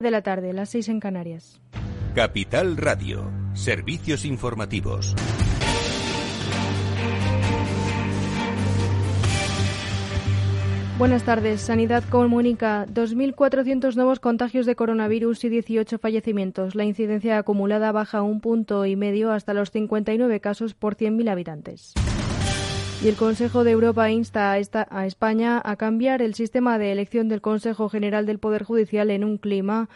de la tarde, las seis en Canarias. Capital Radio, servicios informativos. Buenas tardes. Sanidad comunica 2.400 nuevos contagios de coronavirus y 18 fallecimientos. La incidencia acumulada baja un punto y medio hasta los 59 casos por 100.000 habitantes. Y el Consejo de Europa insta a, esta, a, España a cambiar el sistema de elección del Consejo General del Poder Judicial en un clima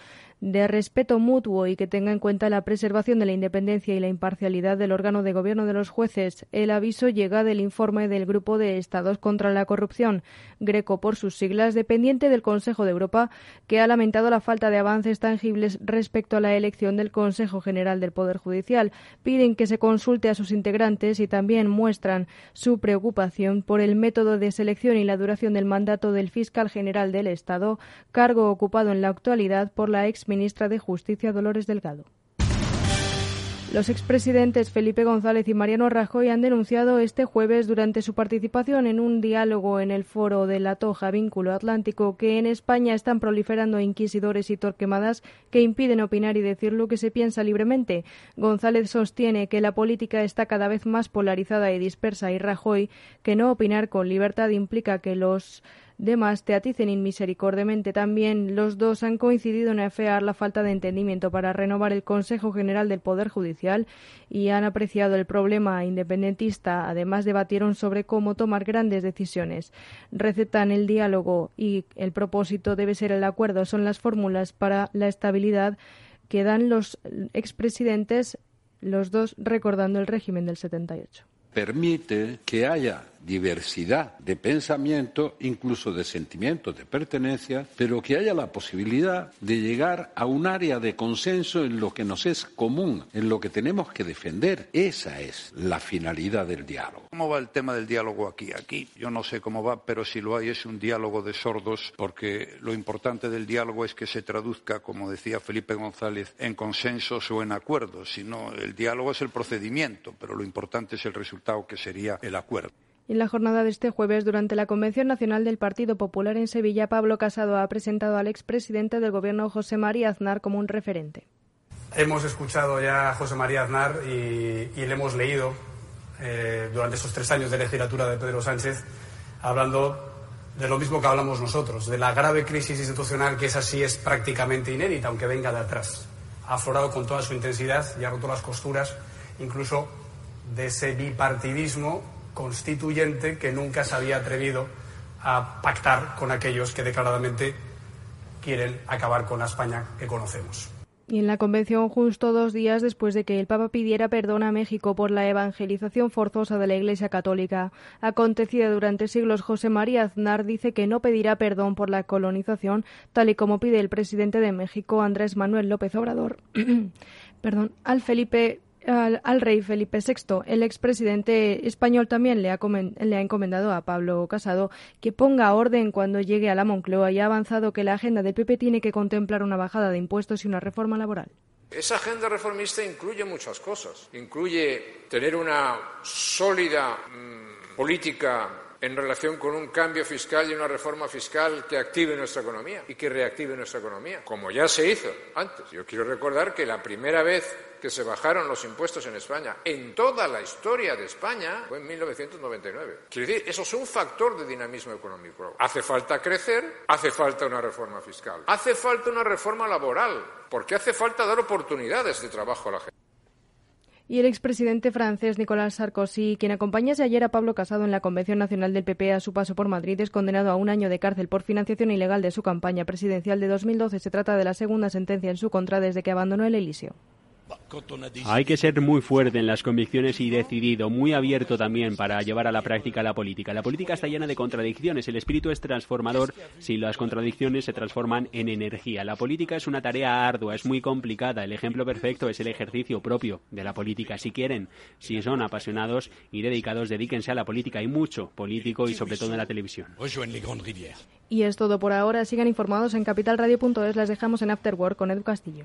de respeto mutuo y que tenga en cuenta la preservación de la independencia y la imparcialidad del órgano de gobierno de los jueces. El aviso llega del informe del Grupo de Estados contra la Corrupción, Greco por sus siglas, dependiente del Consejo de Europa, que ha lamentado la falta de avances tangibles respecto a la elección del Consejo General del Poder Judicial. Piden que se consulte a sus integrantes y también muestran su preocupación por el método de selección y la duración del mandato del fiscal general del Estado, cargo ocupado en la actualidad por la ex ministra de Justicia Dolores Delgado. Los expresidentes Felipe González y Mariano Rajoy han denunciado este jueves durante su participación en un diálogo en el foro de la Toja Vínculo Atlántico que en España están proliferando inquisidores y torquemadas que impiden opinar y decir lo que se piensa libremente. González sostiene que la política está cada vez más polarizada y dispersa y Rajoy que no opinar con libertad implica que los demás te aticen inmisericordiamente. También los dos han coincidido en afear la falta de entendimiento para renovar el Consejo General del Poder Judicial y han apreciado el problema independentista. Además, debatieron sobre cómo tomar grandes decisiones. Recetan el diálogo y el propósito debe ser el acuerdo. Son las fórmulas para la estabilidad que dan los expresidentes, los dos recordando el régimen del 78 permite que haya diversidad de pensamiento, incluso de sentimientos de pertenencia, pero que haya la posibilidad de llegar a un área de consenso en lo que nos es común, en lo que tenemos que defender. Esa es la finalidad del diálogo. ¿Cómo va el tema del diálogo aquí? Aquí yo no sé cómo va, pero si lo hay es un diálogo de sordos, porque lo importante del diálogo es que se traduzca, como decía Felipe González, en consensos o en acuerdos. Si no, el diálogo es el procedimiento, pero lo importante es el resultado que sería el acuerdo. En la jornada de este jueves, durante la Convención Nacional del Partido Popular en Sevilla, Pablo Casado ha presentado al expresidente del Gobierno, José María Aznar, como un referente. Hemos escuchado ya a José María Aznar y, le hemos leído eh, durante esos tres años de legislatura de Pedro Sánchez hablando de lo mismo que hablamos nosotros, de la grave crisis institucional que es así es prácticamente inédita, aunque venga de atrás. Ha aflorado con toda su intensidad y ha roto las costuras, incluso de ese bipartidismo constituyente que nunca se había atrevido a pactar con aquellos que declaradamente quieren acabar con la España que conocemos. Y en la convención, justo dos días después de que el Papa pidiera perdón a México por la evangelización forzosa de la Iglesia Católica, acontecida durante siglos, José María Aznar dice que no pedirá perdón por la colonización, tal y como pide el presidente de México, Andrés Manuel López Obrador, perdón, al Felipe al, rey Felipe VI. El expresidente español también le ha, ha, encomendado a Pablo Casado que ponga orden cuando llegue a la Moncloa y ha avanzado que la agenda del PP tiene que contemplar una bajada de impuestos y una reforma laboral. Esa agenda reformista incluye muchas cosas. Incluye tener una sólida mmm, política en relación con un cambio fiscal y una reforma fiscal que active nuestra economía y que reactive nuestra economía, como ya se hizo antes. Yo quiero recordar que la primera vez que se bajaron los impuestos en España en toda la historia de España fue en 1999. Quiero decir, eso es un factor de dinamismo económico. Hace falta crecer, hace falta una reforma fiscal, hace falta una reforma laboral, porque hace falta dar oportunidades de trabajo a la gente y el expresidente francés Nicolas Sarkozy, quien acompañase ayer a Pablo Casado en la Convención Nacional del PP a su paso por Madrid, es condenado a un año de cárcel por financiación ilegal de su campaña presidencial de 2012. Se trata de la segunda sentencia en su contra desde que abandonó el Elíseo. Hay que ser muy fuerte en las convicciones y decidido, muy abierto también para llevar a la práctica la política. La política está llena de contradicciones, el espíritu es transformador si las contradicciones se transforman en energía. La política es una tarea ardua, es muy complicada. El ejemplo perfecto es el ejercicio propio de la política. Si quieren, si son apasionados y dedicados, dedíquense a la política. Hay mucho político y sobre todo en la televisión. Y es todo por ahora. Sigan informados en capitalradio.es. Las dejamos en Afterwork con Edu Castillo.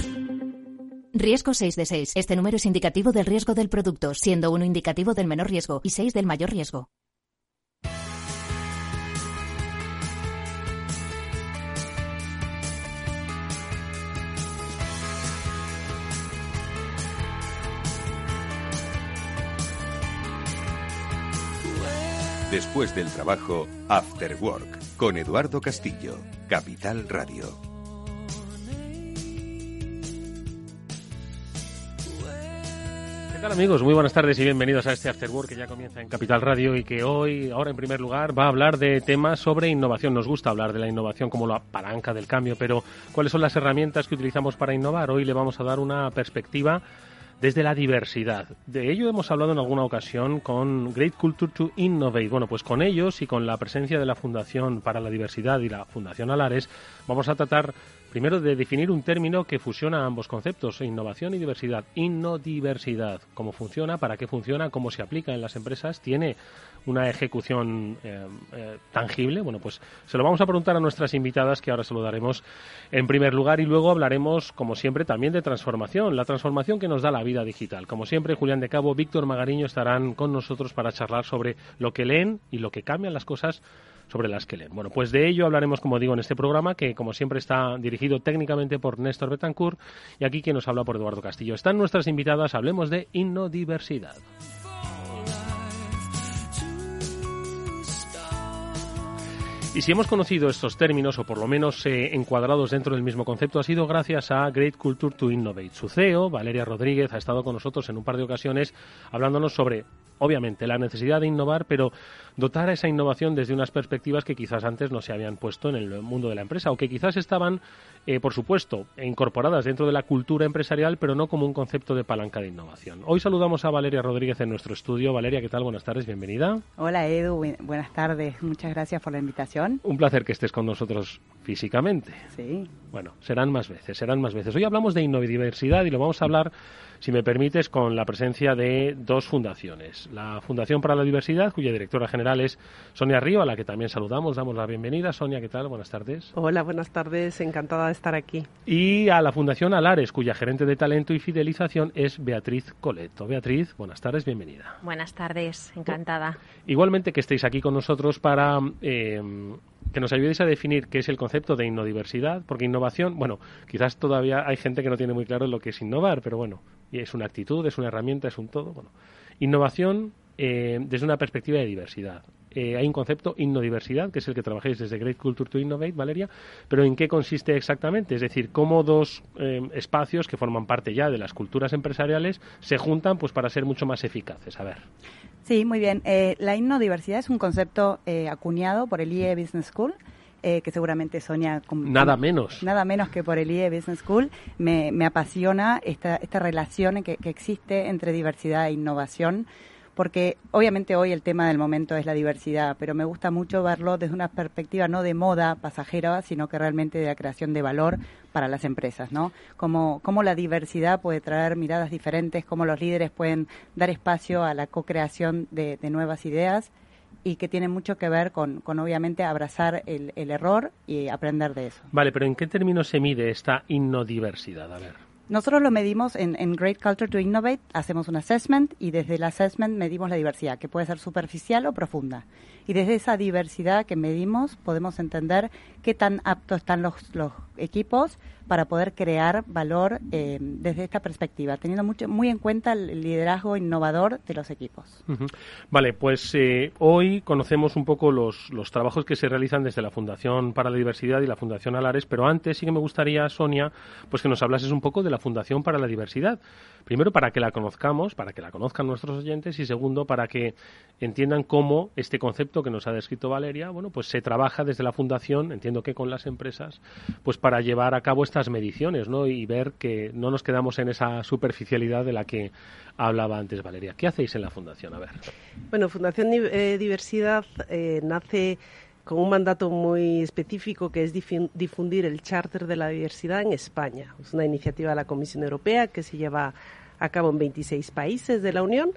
Riesgo 6 de 6. Este número es indicativo del riesgo del producto, siendo uno indicativo del menor riesgo y 6 del mayor riesgo. Después del trabajo, After Work, con Eduardo Castillo, Capital Radio. ¿Qué tal amigos? Muy buenas tardes y bienvenidos a este After Work que ya comienza en Capital Radio y que hoy, ahora en primer lugar, va a hablar de temas sobre innovación. Nos gusta hablar de la innovación como la palanca del cambio, pero ¿cuáles son las herramientas que utilizamos para innovar? Hoy le vamos a dar una perspectiva desde la diversidad. De ello hemos hablado en alguna ocasión con Great Culture to Innovate. Bueno, pues con ellos y con la presencia de la Fundación para la Diversidad y la Fundación Alares vamos a tratar primero de definir un término que fusiona ambos conceptos, innovación y diversidad. Innodiversidad, cómo funciona, para qué funciona, cómo se aplica en las empresas, tiene una ejecución eh, eh, tangible? Bueno, pues se lo vamos a preguntar a nuestras invitadas, que ahora se lo daremos en primer lugar, y luego hablaremos, como siempre, también de transformación, la transformación que nos da la vida digital. Como siempre, Julián de Cabo, Víctor Magariño estarán con nosotros para charlar sobre lo que leen y lo que cambian las cosas sobre las que. Bueno, pues de ello hablaremos, como digo, en este programa, que como siempre está dirigido técnicamente por Néstor Betancourt y aquí quien nos habla por Eduardo Castillo. Están nuestras invitadas, hablemos de innodiversidad. Y si hemos conocido estos términos, o por lo menos eh, encuadrados dentro del mismo concepto, ha sido gracias a Great Culture to Innovate. Su CEO, Valeria Rodríguez, ha estado con nosotros en un par de ocasiones hablándonos sobre, obviamente, la necesidad de innovar, pero dotar a esa innovación desde unas perspectivas que quizás antes no se habían puesto en el mundo de la empresa o que quizás estaban, eh, por supuesto, incorporadas dentro de la cultura empresarial, pero no como un concepto de palanca de innovación. Hoy saludamos a Valeria Rodríguez en nuestro estudio. Valeria, ¿qué tal? Buenas tardes, bienvenida. Hola Edu, buenas tardes, muchas gracias por la invitación. Un placer que estés con nosotros físicamente. Sí. Bueno, serán más veces, serán más veces. Hoy hablamos de innodiversidad y lo vamos a hablar si me permites, con la presencia de dos fundaciones. La Fundación para la Diversidad, cuya directora general es Sonia Río, a la que también saludamos, damos la bienvenida. Sonia, ¿qué tal? Buenas tardes. Hola, buenas tardes, encantada de estar aquí. Y a la Fundación Alares, cuya gerente de talento y fidelización es Beatriz Coleto. Beatriz, buenas tardes, bienvenida. Buenas tardes, encantada. Igualmente que estéis aquí con nosotros para eh, que nos ayudéis a definir qué es el concepto de innodiversidad, porque innovación, bueno, quizás todavía hay gente que no tiene muy claro lo que es innovar, pero bueno, es una actitud, es una herramienta, es un todo. Bueno, innovación eh, desde una perspectiva de diversidad. Eh, hay un concepto innodiversidad, que es el que trabajáis desde Great Culture to Innovate, Valeria, pero ¿en qué consiste exactamente? Es decir, cómo dos eh, espacios que forman parte ya de las culturas empresariales se juntan pues para ser mucho más eficaces. A ver. Sí, muy bien. la innodiversidad es un concepto acuñado por el IE Business School. Que seguramente Sonia... nada menos. Nada menos que por el IE Business School. Me, me apasiona esta, esta relación que, que existe entre diversidad e innovación porque obviamente hoy el tema del momento es la diversidad, pero me gusta mucho verlo desde una perspectiva no de moda pasajera, sino que realmente de la creación de valor para las empresas, ¿no? Cómo, cómo la diversidad puede traer miradas diferentes, cómo los líderes pueden dar espacio a la co-creación de, nuevas ideas y que tiene mucho que ver con, con obviamente abrazar el, el, error y aprender de eso. Vale, pero ¿en qué términos se mide esta innodiversidad? A ver. Nosotros lo medimos en, Great Culture to Innovate, hacemos un assessment y desde el assessment medimos la diversidad, que puede ser superficial o profunda. Y desde esa diversidad que medimos podemos entender qué tan aptos están los, los equipos para poder crear valor eh, desde esta perspectiva, teniendo mucho, muy en cuenta el liderazgo innovador de los equipos. Vale, pues eh, hoy conocemos un poco los, los trabajos que se realizan desde la Fundación para la Diversidad y la Fundación Alares, pero antes sí que me gustaría, Sonia, pues que nos hablases un poco de la Fundación para la Diversidad. Primero, para que la conozcamos, para que la conozcan nuestros oyentes, y segundo, para que entiendan cómo este concepto que nos ha descrito Valeria, bueno, pues se trabaja desde la Fundación, entiendo que con las empresas, pues para llevar a cabo esta mediciones ¿no? y ver que no nos quedamos en esa superficialidad de la que hablaba antes Valeria. ¿Qué hacéis en la Fundación? A ver. Bueno, Fundación eh, Diversidad eh, nace con un mandato muy específico que es difundir el Charter de la Diversidad en España. Es una iniciativa de la Comisión Europea que se lleva a cabo en 26 países de la Unión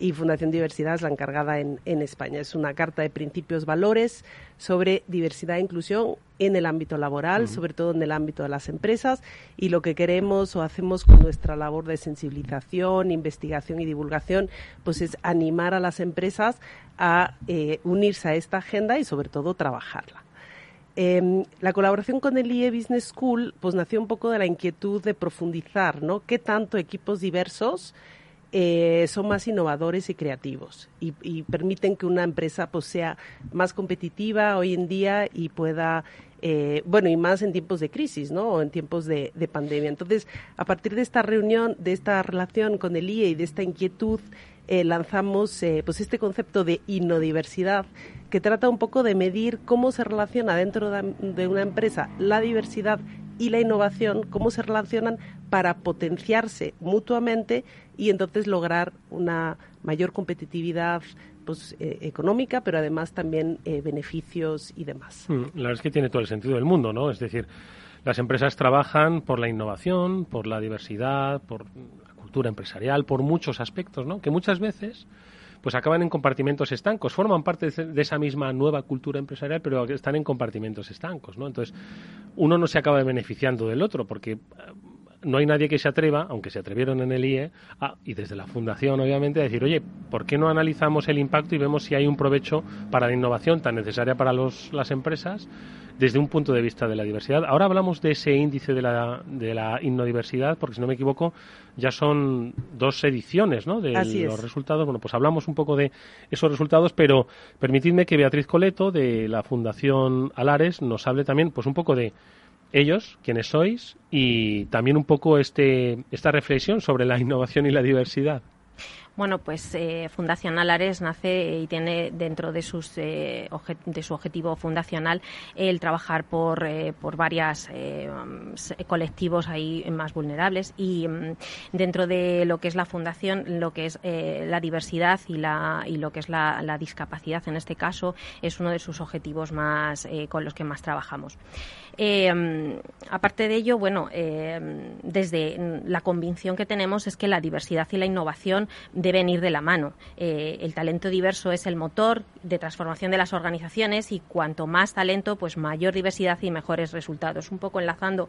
y Fundación Diversidad es la encargada en, España. Es una carta de principios, valores sobre diversidad e inclusión en el ámbito laboral, sobre todo en el ámbito de las empresas y lo que queremos o hacemos con nuestra labor de sensibilización, investigación y divulgación, pues es animar a las empresas a eh, unirse a esta agenda y sobre todo trabajarla. Em, la colaboración con el IE Business School pues nació un poco de la inquietud de profundizar, ¿no? ¿Qué tanto equipos diversos eh, son más innovadores y creativos y, permiten que una empresa pues, sea más competitiva hoy en día y pueda eh, bueno, y más en tiempos de crisis, ¿no? O en tiempos de, pandemia. Entonces, a partir de esta reunión, de esta relación con el IE y de esta inquietud, eh, lanzamos pues este concepto de innodiversidad que trata un poco de medir cómo se relaciona dentro de una empresa la diversidad y la innovación, cómo se relacionan para potenciarse mutuamente y entonces lograr una mayor competitividad pues, eh, económica, pero además también eh, beneficios y demás. Mm, la verdad es que tiene todo el sentido del mundo, ¿no? Es decir, las empresas trabajan por la innovación, por la diversidad, por cultura empresarial, por muchos aspectos, ¿no? Que muchas veces pues acaban en compartimentos estancos, forman parte de esa misma nueva cultura empresarial, pero están en compartimentos estancos, ¿no? Entonces, uno no se acaba beneficiando del otro, porque no hay nadie que se atreva, aunque se atrevieron en el IE, y desde la Fundación, obviamente, a decir, oye, ¿por qué no analizamos el impacto y vemos si hay un provecho para la innovación tan necesaria para las empresas desde un punto de vista de la diversidad. Ahora hablamos de ese índice de la, de la innodiversidad, porque si no me equivoco, ya son dos ediciones ¿no? de los resultados. Bueno, pues hablamos un poco de esos resultados, pero permitidme que Beatriz Coleto, de la Fundación Alares, nos hable también pues un poco de ellos, quiénes sois, y también un poco este, esta reflexión sobre la innovación y la diversidad. Bueno, pues eh, Fundación Alares nace y tiene dentro de, sus, eh, de su objetivo fundacional el trabajar por, eh, por varios colectivos ahí más vulnerables y mm, dentro de lo que es la fundación, lo que es la diversidad y, la, y lo que es la, la, discapacidad en este caso es uno de sus objetivos más con los que más trabajamos. Aparte de ello, bueno, desde la convicción que tenemos es que la diversidad y la innovación de deben ir de la mano. Eh, el talento diverso es el motor de transformación de las organizaciones y cuanto más talento, pues mayor diversidad y mejores resultados. Un poco enlazando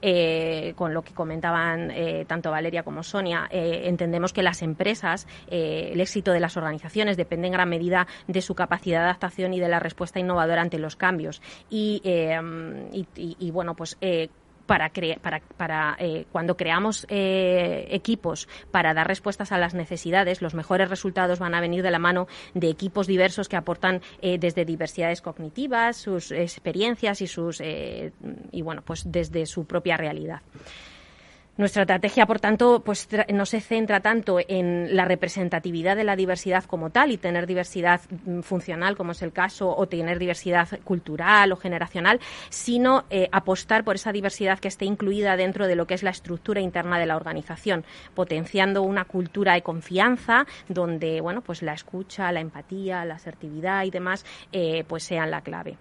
eh, con lo que comentaban eh, tanto Valeria como Sonia, entendemos que las empresas, el éxito de las organizaciones depende en gran medida de su capacidad de adaptación y de la respuesta innovadora ante los cambios. Y, y, y bueno, pues para, para, para eh, cuando creamos eh, equipos para dar respuestas a las necesidades, los mejores resultados van a venir de la mano de equipos diversos que aportan eh, desde diversidades cognitivas, sus experiencias y sus y bueno, pues desde su propia realidad. Nuestra estrategia, por tanto, pues no se centra tanto en la representatividad de la diversidad como tal y tener diversidad mm, funcional, como es el caso, o tener diversidad cultural o generacional, sino eh, apostar por esa diversidad que esté incluida dentro de lo que es la estructura interna de la organización, potenciando una cultura de confianza donde, bueno, pues la escucha, la empatía, la asertividad y demás, eh, pues sean la clave.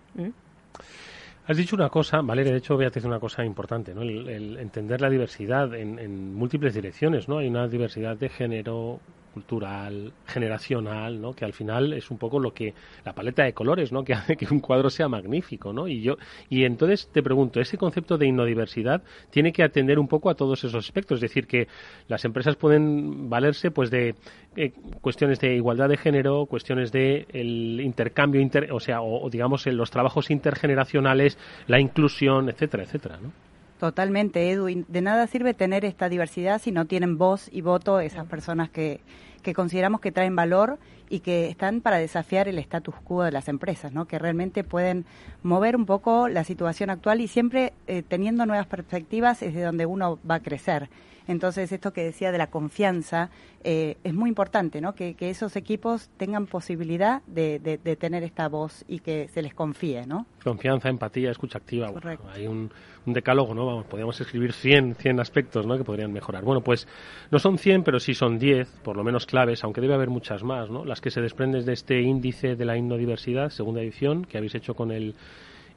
Has dicho una cosa, Valeria, de hecho voy a decir una cosa importante, ¿no? El, entender la diversidad en, en, múltiples direcciones, ¿no? Hay una diversidad de género, cultural, generacional, ¿no? Que al final es un poco lo que la paleta de colores, ¿no? Que hace que un cuadro sea magnífico, ¿no? Y yo y entonces te pregunto, ese concepto de innodiversidad tiene que atender un poco a todos esos aspectos, es decir, que las empresas pueden valerse pues de eh, cuestiones de igualdad de género, cuestiones de el intercambio inter, o sea, o, digamos los trabajos intergeneracionales, la inclusión, etcétera, etcétera, ¿no? Totalmente, Edu. de nada sirve tener esta diversidad si no tienen voz y voto esas personas que, que consideramos que traen valor y que están para desafiar el status quo de las empresas, ¿no? que realmente pueden mover un poco la situación actual y siempre eh, teniendo nuevas perspectivas es de donde uno va a crecer. Entonces, esto que decía de la confianza eh, es muy importante, ¿no? Que, esos equipos tengan posibilidad de, tener esta voz y que se les confíe, ¿no? Confianza, empatía, escucha activa. hay un, decálogo, ¿no? Vamos, podríamos escribir 100, 100 aspectos, ¿no? Que podrían mejorar. Bueno, pues no son 100, pero sí son 10, por lo menos claves, aunque debe haber muchas más, ¿no? Las que se desprenden de este índice de la innodiversidad, segunda edición, que habéis hecho con el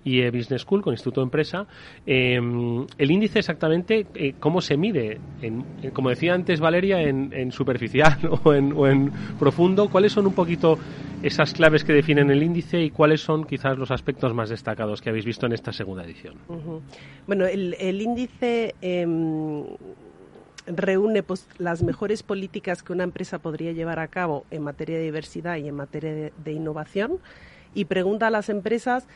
y Business School, con Instituto de Empresa. Em, el índice exactamente, eh, ¿cómo se mide? En, como decía antes Valeria, en, superficial o en, profundo. ¿Cuáles son un poquito esas claves que definen el índice y cuáles son quizás los aspectos más destacados que habéis visto en esta segunda edición? Bueno, el, índice... Em, reúne pues, las mejores políticas que una empresa podría llevar a cabo en materia de diversidad y en materia de innovación y pregunta a las empresas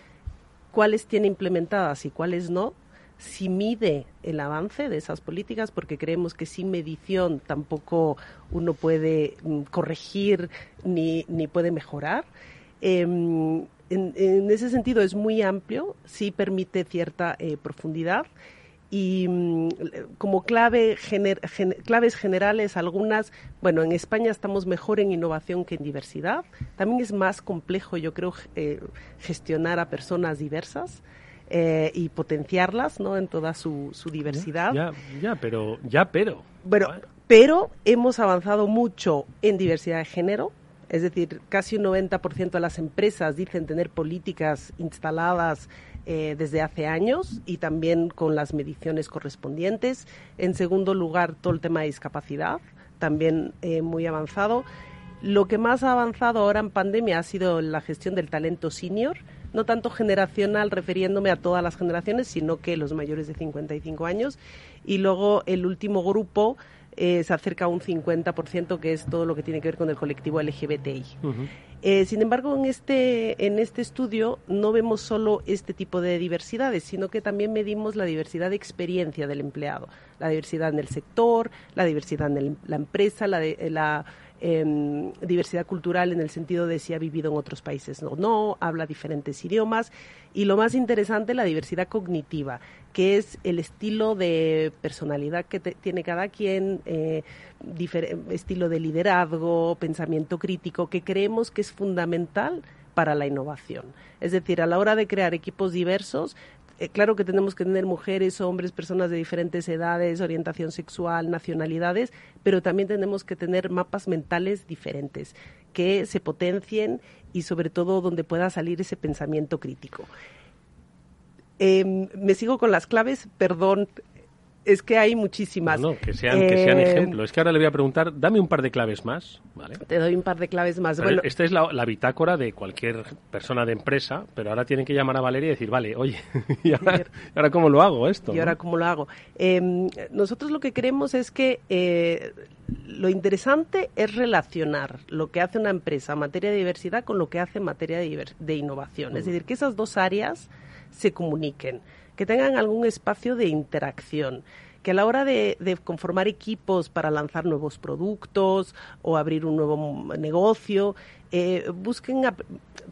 cuáles tiene implementadas y cuáles no, si mide el avance de esas políticas, porque creemos que sin medición tampoco uno puede mm, corregir ni, ni puede mejorar. Em, en, ese sentido es muy amplio, sí permite cierta eh, profundidad y mm, como clave claves generales algunas bueno en España estamos mejor en innovación que en diversidad. También es más complejo yo creo eh, gestionar a personas diversas eh, y potenciarlas no en toda su, diversidad. Ya, ya pero ya pero. Bueno pero hemos avanzado mucho en diversidad de género es decir, casi un 90% de las empresas dicen tener políticas instaladas eh, desde hace años y también con las mediciones correspondientes. En segundo lugar, todo el tema de discapacidad, también eh, muy avanzado. Lo que más ha avanzado ahora en pandemia ha sido la gestión del talento senior, no tanto generacional refiriéndome a todas las generaciones, sino que los mayores de 55 años. Y luego el último grupo eh, se acerca a un 50%, que es todo lo que tiene que ver con el colectivo LGBTI. Eh, sin embargo, en este, en este estudio no vemos solo este tipo de diversidades, sino que también medimos la diversidad de experiencia del empleado, la diversidad en el sector, la diversidad en la empresa, la, de, la Em, diversidad cultural en el sentido de si ha vivido en otros países o no, habla diferentes idiomas y lo más interesante, la diversidad cognitiva, que es el estilo de personalidad que tiene cada quien, eh, estilo de liderazgo, pensamiento crítico, que creemos que es fundamental para la innovación. Es decir, a la hora de crear equipos diversos, eh, claro que tenemos que tener mujeres, hombres, personas de diferentes edades, orientación sexual, nacionalidades, pero también tenemos que tener mapas mentales diferentes que se potencien y sobre todo donde pueda salir ese pensamiento crítico. Em, me sigo con las claves, perdón, es que hay muchísimas. No, que sean, que sean eh, ejemplos. Es que ahora le voy a preguntar, dame un par de claves más. ¿vale? Te doy un par de claves más. bueno, esta es la, bitácora de cualquier persona de empresa, pero ahora tienen que llamar a Valeria y decir, vale, oye, ¿y ahora, cómo lo hago esto? ¿Y ahora cómo lo hago? Em, nosotros lo que queremos es que eh, lo interesante es relacionar lo que hace una empresa en materia de diversidad con lo que hace en materia de, de innovación. Es decir, que esas dos áreas se comuniquen que tengan algún espacio de interacción que a la hora de, conformar equipos para lanzar nuevos productos o abrir un nuevo negocio, eh, busquen,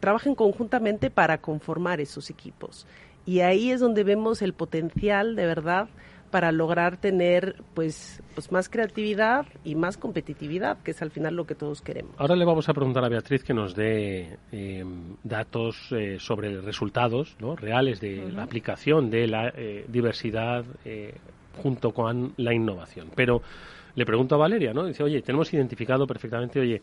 trabajen conjuntamente para conformar esos equipos. Y ahí es donde vemos el potencial de verdad para lograr tener pues, pues más creatividad y más competitividad, que es al final lo que todos queremos. Ahora le vamos a preguntar a Beatriz que nos dé em, datos eh, sobre resultados ¿no? reales de la aplicación de la eh, diversidad eh, junto con la innovación. Pero le pregunto a Valeria, ¿no? Dice, oye, tenemos identificado perfectamente, oye,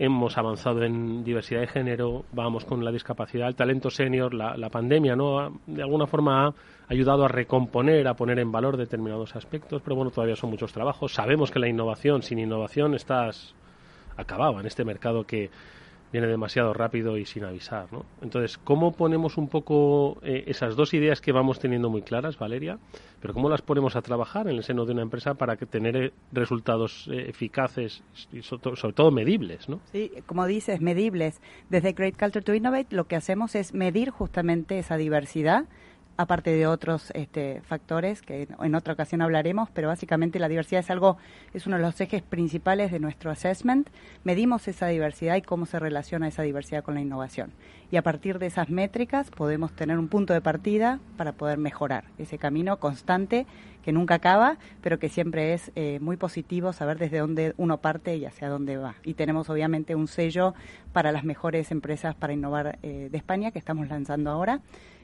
hemos avanzado en diversidad de género, vamos con la discapacidad, el talento senior, la, la pandemia, ¿no? De alguna forma ha ayudado a recomponer, a poner en valor determinados aspectos, pero bueno, todavía son muchos trabajos. Sabemos que la innovación, sin innovación estás acabado en este mercado que viene demasiado rápido y sin avisar, ¿no? Entonces, ¿cómo ponemos un poco eh, esas dos ideas que vamos teniendo muy claras, Valeria? Pero ¿cómo las ponemos a trabajar en el seno de una empresa para que tener eh, resultados eh, eficaces y sobre todo medibles, ¿no? Sí, como dices, medibles. Desde Great Culture to Innovate lo que hacemos es medir justamente esa diversidad aparte de otros este, factores que en otra ocasión hablaremos, pero básicamente la diversidad es algo, es uno de los ejes principales de nuestro assessment. Medimos esa diversidad y cómo se relaciona esa diversidad con la innovación. Y a partir de esas métricas podemos tener un punto de partida para poder mejorar ese camino constante que nunca acaba, pero que siempre es eh, muy positivo saber desde dónde uno parte y hacia dónde va. Y tenemos obviamente un sello para las mejores empresas para innovar eh, de España que estamos lanzando ahora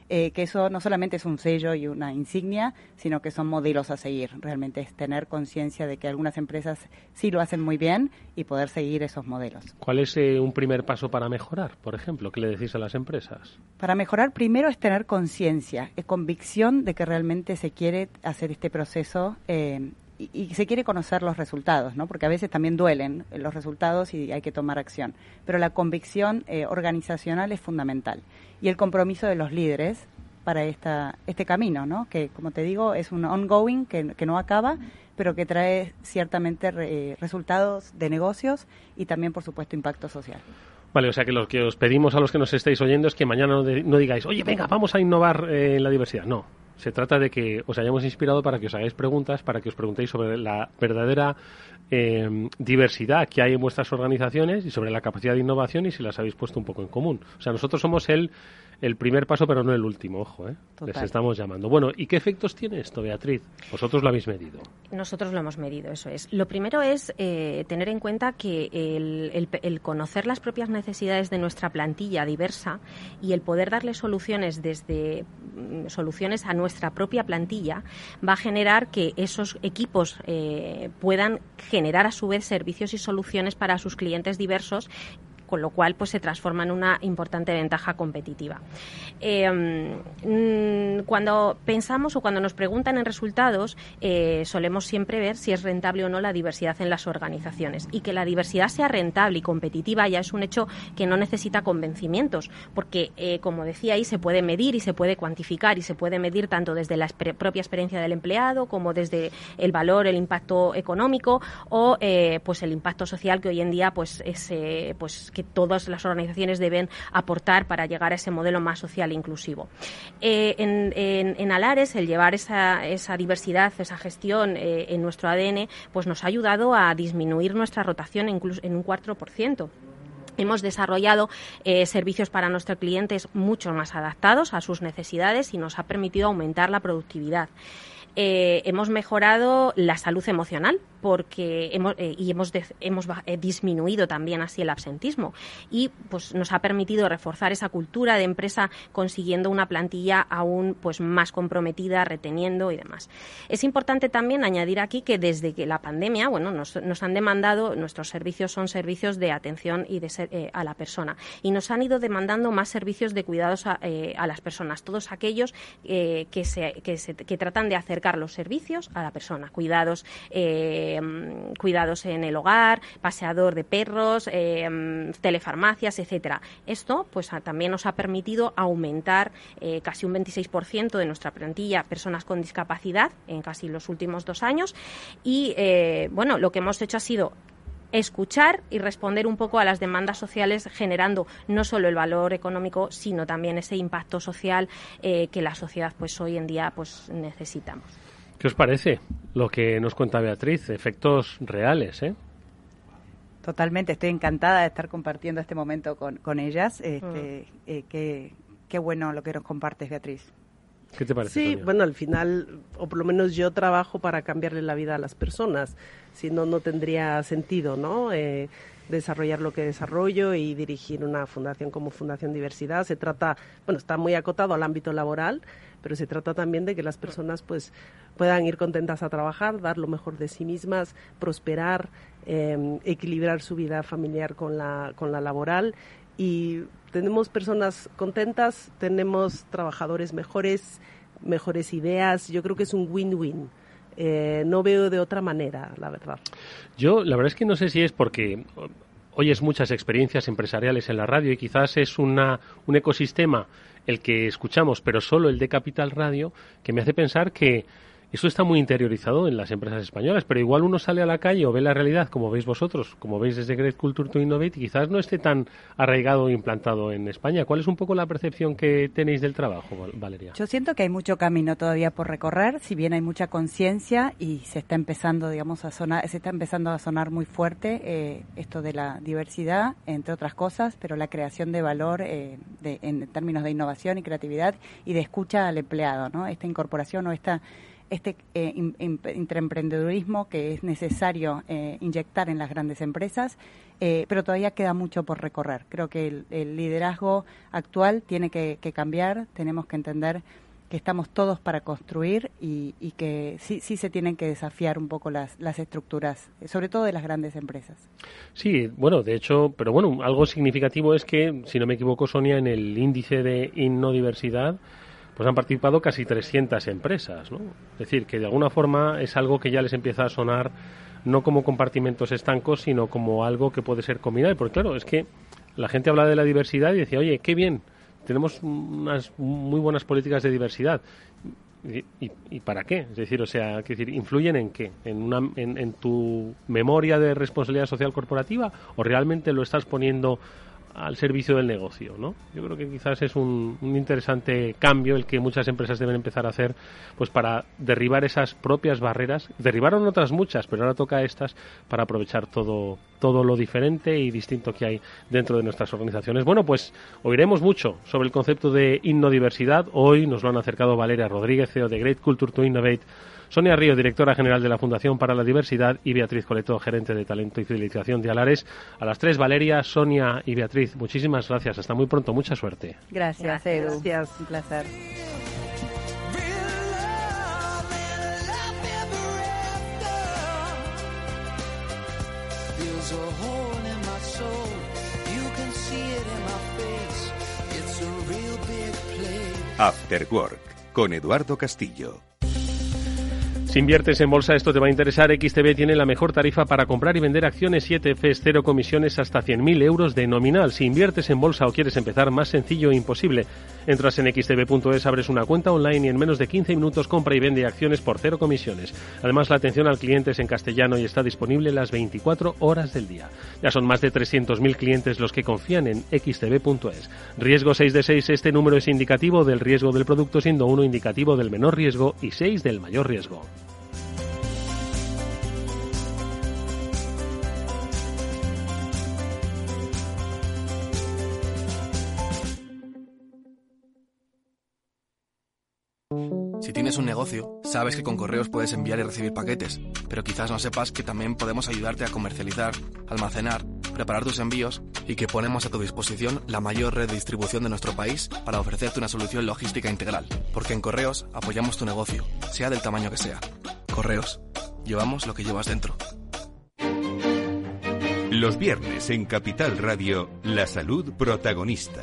eh, que eso no solamente es un sello y una insignia, sino que son modelos a seguir. Realmente es tener conciencia de que algunas empresas sí lo hacen muy bien y poder seguir esos modelos. ¿Cuál es eh, un primer paso para mejorar, por ejemplo? ¿Qué le decís a las empresas? Para mejorar, primero es tener conciencia, es convicción de que realmente se quiere hacer este proceso eh, y, se quiere conocer los resultados, ¿no? Porque a veces también duelen los resultados y hay que tomar acción. Pero la convicción eh, organizacional es fundamental y el compromiso de los líderes para esta, este camino, ¿no? Que, como te digo, es un ongoing que, que no acaba, pero que trae ciertamente eh, resultados de negocios y también, por supuesto, impacto social. Vale, o sea que lo que os pedimos a los que nos estáis oyendo es que mañana no, digáis, oye, venga, vamos a innovar eh, en la diversidad. No, se trata de que os hayamos inspirado para que os hagáis preguntas, para que os preguntéis sobre la verdadera eh, diversidad que hay en vuestras organizaciones y sobre la capacidad de innovación y si las habéis puesto un poco en común. O sea, nosotros somos el el primer paso, pero no el último, ojo, ¿eh? Les estamos llamando. Bueno, ¿y qué efectos tiene esto, Beatriz? Vosotros lo habéis medido. Nosotros lo hemos medido, eso es. Lo primero es eh, tener en cuenta que el, conocer las propias necesidades de nuestra plantilla diversa y el poder darle soluciones desde mm, soluciones a nuestra propia plantilla va a generar que esos equipos eh, puedan generar a su vez servicios y soluciones para sus clientes diversos con lo cual pues se transforma en una importante ventaja competitiva. Eh, mm, cuando pensamos o cuando nos preguntan en resultados, eh, solemos siempre ver si es rentable o no la diversidad en las organizaciones. Y que la diversidad sea rentable y competitiva ya es un hecho que no necesita convencimientos, porque, eh, como decía ahí, se puede medir y se puede cuantificar y se puede medir tanto desde la propia experiencia del empleado como desde el valor, el impacto económico o pues el impacto social que hoy en día pues es pues que todas las organizaciones deben aportar para llegar a ese modelo más social e inclusivo. Eh, en, Alares, el llevar esa, diversidad, esa gestión eh, en nuestro ADN, pues nos ha ayudado a disminuir nuestra rotación incluso en un 4%. Hemos desarrollado eh, servicios para nuestros clientes mucho más adaptados a sus necesidades y nos ha permitido aumentar la productividad. hemos mejorado la salud emocional porque hemos, eh, y hemos, hemos eh, disminuido también así el absentismo. Y pues nos ha permitido reforzar esa cultura de empresa consiguiendo una plantilla aún pues más comprometida, reteniendo y demás. Es importante también añadir aquí que desde que la pandemia, bueno, nos, nos han demandado, nuestros servicios son servicios de atención y de eh, a la persona. Y nos han ido demandando más servicios de cuidados a, a las personas, todos aquellos que, se, que, se, que, tratan de acercar los servicios a la persona, cuidados Em, cuidados en el hogar, paseador de perros, em, telefarmacias, etcétera. Esto pues también nos ha permitido aumentar eh, casi un 26% de nuestra plantilla personas con discapacidad en casi los últimos dos años y eh, bueno, lo que hemos hecho ha sido escuchar y responder un poco a las demandas sociales generando no solo el valor económico sino también ese impacto social eh, que la sociedad pues hoy en día pues necesitamos. ¿Qué os parece lo que nos cuenta Beatriz? Efectos reales, ¿eh? Totalmente, estoy encantada de estar compartiendo este momento con, con ellas. Este, mm. eh, qué, qué bueno lo que nos compartes, Beatriz. ¿Qué te parece? Sí, bueno, al final, o por lo menos yo trabajo para cambiarle la vida a las personas. Si no, no tendría sentido, ¿no? Eh, desarrollar lo que desarrollo y dirigir una fundación como Fundación Diversidad. Se trata, bueno, está muy acotado al ámbito laboral, pero se trata también de que las personas pues puedan ir contentas a trabajar, dar lo mejor de sí mismas, prosperar, em, equilibrar su vida familiar con la, con la laboral y tenemos personas contentas, tenemos trabajadores mejores, mejores ideas, yo creo que es un win-win. Eh, no veo de otra manera, la verdad. Yo, la verdad es que no sé si es porque oyes muchas experiencias empresariales en la radio y quizás es una, un ecosistema el que escuchamos, pero solo el de Capital Radio, que me hace pensar que eso está muy interiorizado en las empresas españolas, pero igual uno sale a la calle o ve la realidad, como veis vosotros, como veis desde Great Culture to Innovate, y quizás no esté tan arraigado o implantado en España. ¿Cuál es un poco la percepción que tenéis del trabajo, Valeria? Yo siento que hay mucho camino todavía por recorrer, si bien hay mucha conciencia y se está empezando, digamos, a sonar, se está empezando a sonar muy fuerte eh, esto de la diversidad, entre otras cosas, pero la creación de valor eh, en términos de innovación y creatividad y de escucha al empleado, ¿no? Esta incorporación o esta este eh, intraemprendedurismo que es necesario eh, inyectar en las grandes empresas, eh, pero todavía queda mucho por recorrer. Creo que el, liderazgo actual tiene que, cambiar, tenemos que entender que estamos todos para construir y, que sí, sí se tienen que desafiar un poco las, las estructuras, sobre todo de las grandes empresas. Sí, bueno, de hecho, pero bueno, algo significativo es que, si no me equivoco, Sonia, en el índice de innodiversidad, pues han participado casi 300 empresas, ¿no? Es decir, que de alguna forma es algo que ya les empieza a sonar no como compartimentos estancos, sino como algo que puede ser combinado. Porque claro, es que la gente habla de la diversidad y decía, oye, qué bien, tenemos unas muy buenas políticas de diversidad. ¿Y, para qué? Es decir, o sea, decir, ¿influyen en qué? ¿En, una, en, ¿En tu memoria de responsabilidad social corporativa? ¿O realmente lo estás poniendo al servicio del negocio, ¿no? Yo creo que quizás es un, interesante cambio el que muchas empresas deben empezar a hacer, pues para derribar esas propias barreras. Derribaron otras muchas, pero ahora toca estas para aprovechar todo todo lo diferente y distinto que hay dentro de nuestras organizaciones. Bueno, pues oiremos mucho sobre el concepto de innodiversidad. Hoy nos lo han acercado Valeria Rodríguez, CEO de Great Culture to Innovate Sonia Río, directora general de la Fundación para la Diversidad, y Beatriz Coleto, gerente de talento y fidelización de Alares. A las tres, Valeria, Sonia y Beatriz, muchísimas gracias. Hasta muy pronto. Mucha suerte. Gracias, Edu. Gracias. Un placer. After Work con Eduardo Castillo. Si inviertes en bolsa, esto te va a interesar. XTB tiene la mejor tarifa para comprar y vender acciones 7 Fs, cero comisiones hasta 100.000 euros de nominal. Si inviertes en bolsa o quieres empezar, más sencillo e imposible. Entras en xtb.es, abres una cuenta online y en menos de 15 minutos compra y vende acciones por cero comisiones. Además, la atención al cliente es en castellano y está disponible las 24 horas del día. Ya son más de 300.000 clientes los que confían en xtb.es. Riesgo 6 de 6, este número es indicativo del riesgo del producto, siendo uno indicativo del menor riesgo y 6 del mayor riesgo. Si tienes un negocio, sabes que con correos puedes enviar y recibir paquetes, pero quizás no sepas que también podemos ayudarte a comercializar, almacenar, preparar tus envíos y que ponemos a tu disposición la mayor red de distribución de nuestro país para ofrecerte una solución logística integral. Porque en correos apoyamos tu negocio, sea del tamaño que sea. Correos, llevamos lo que llevas dentro. Los viernes en Capital Radio, la salud protagonista.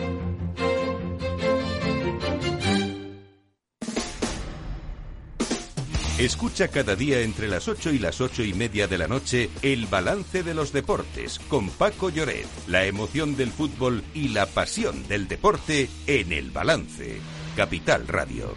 Escucha cada día entre las 8 y las ocho y media de la noche el balance de los deportes con Paco Lloret, la emoción del fútbol y la pasión del deporte en el balance. Capital Radio.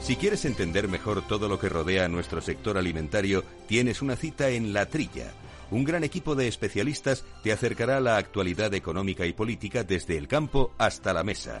Si quieres entender mejor todo lo que rodea a nuestro sector alimentario, tienes una cita en La Trilla. Un gran equipo de especialistas te acercará a la actualidad económica y política desde el campo hasta la mesa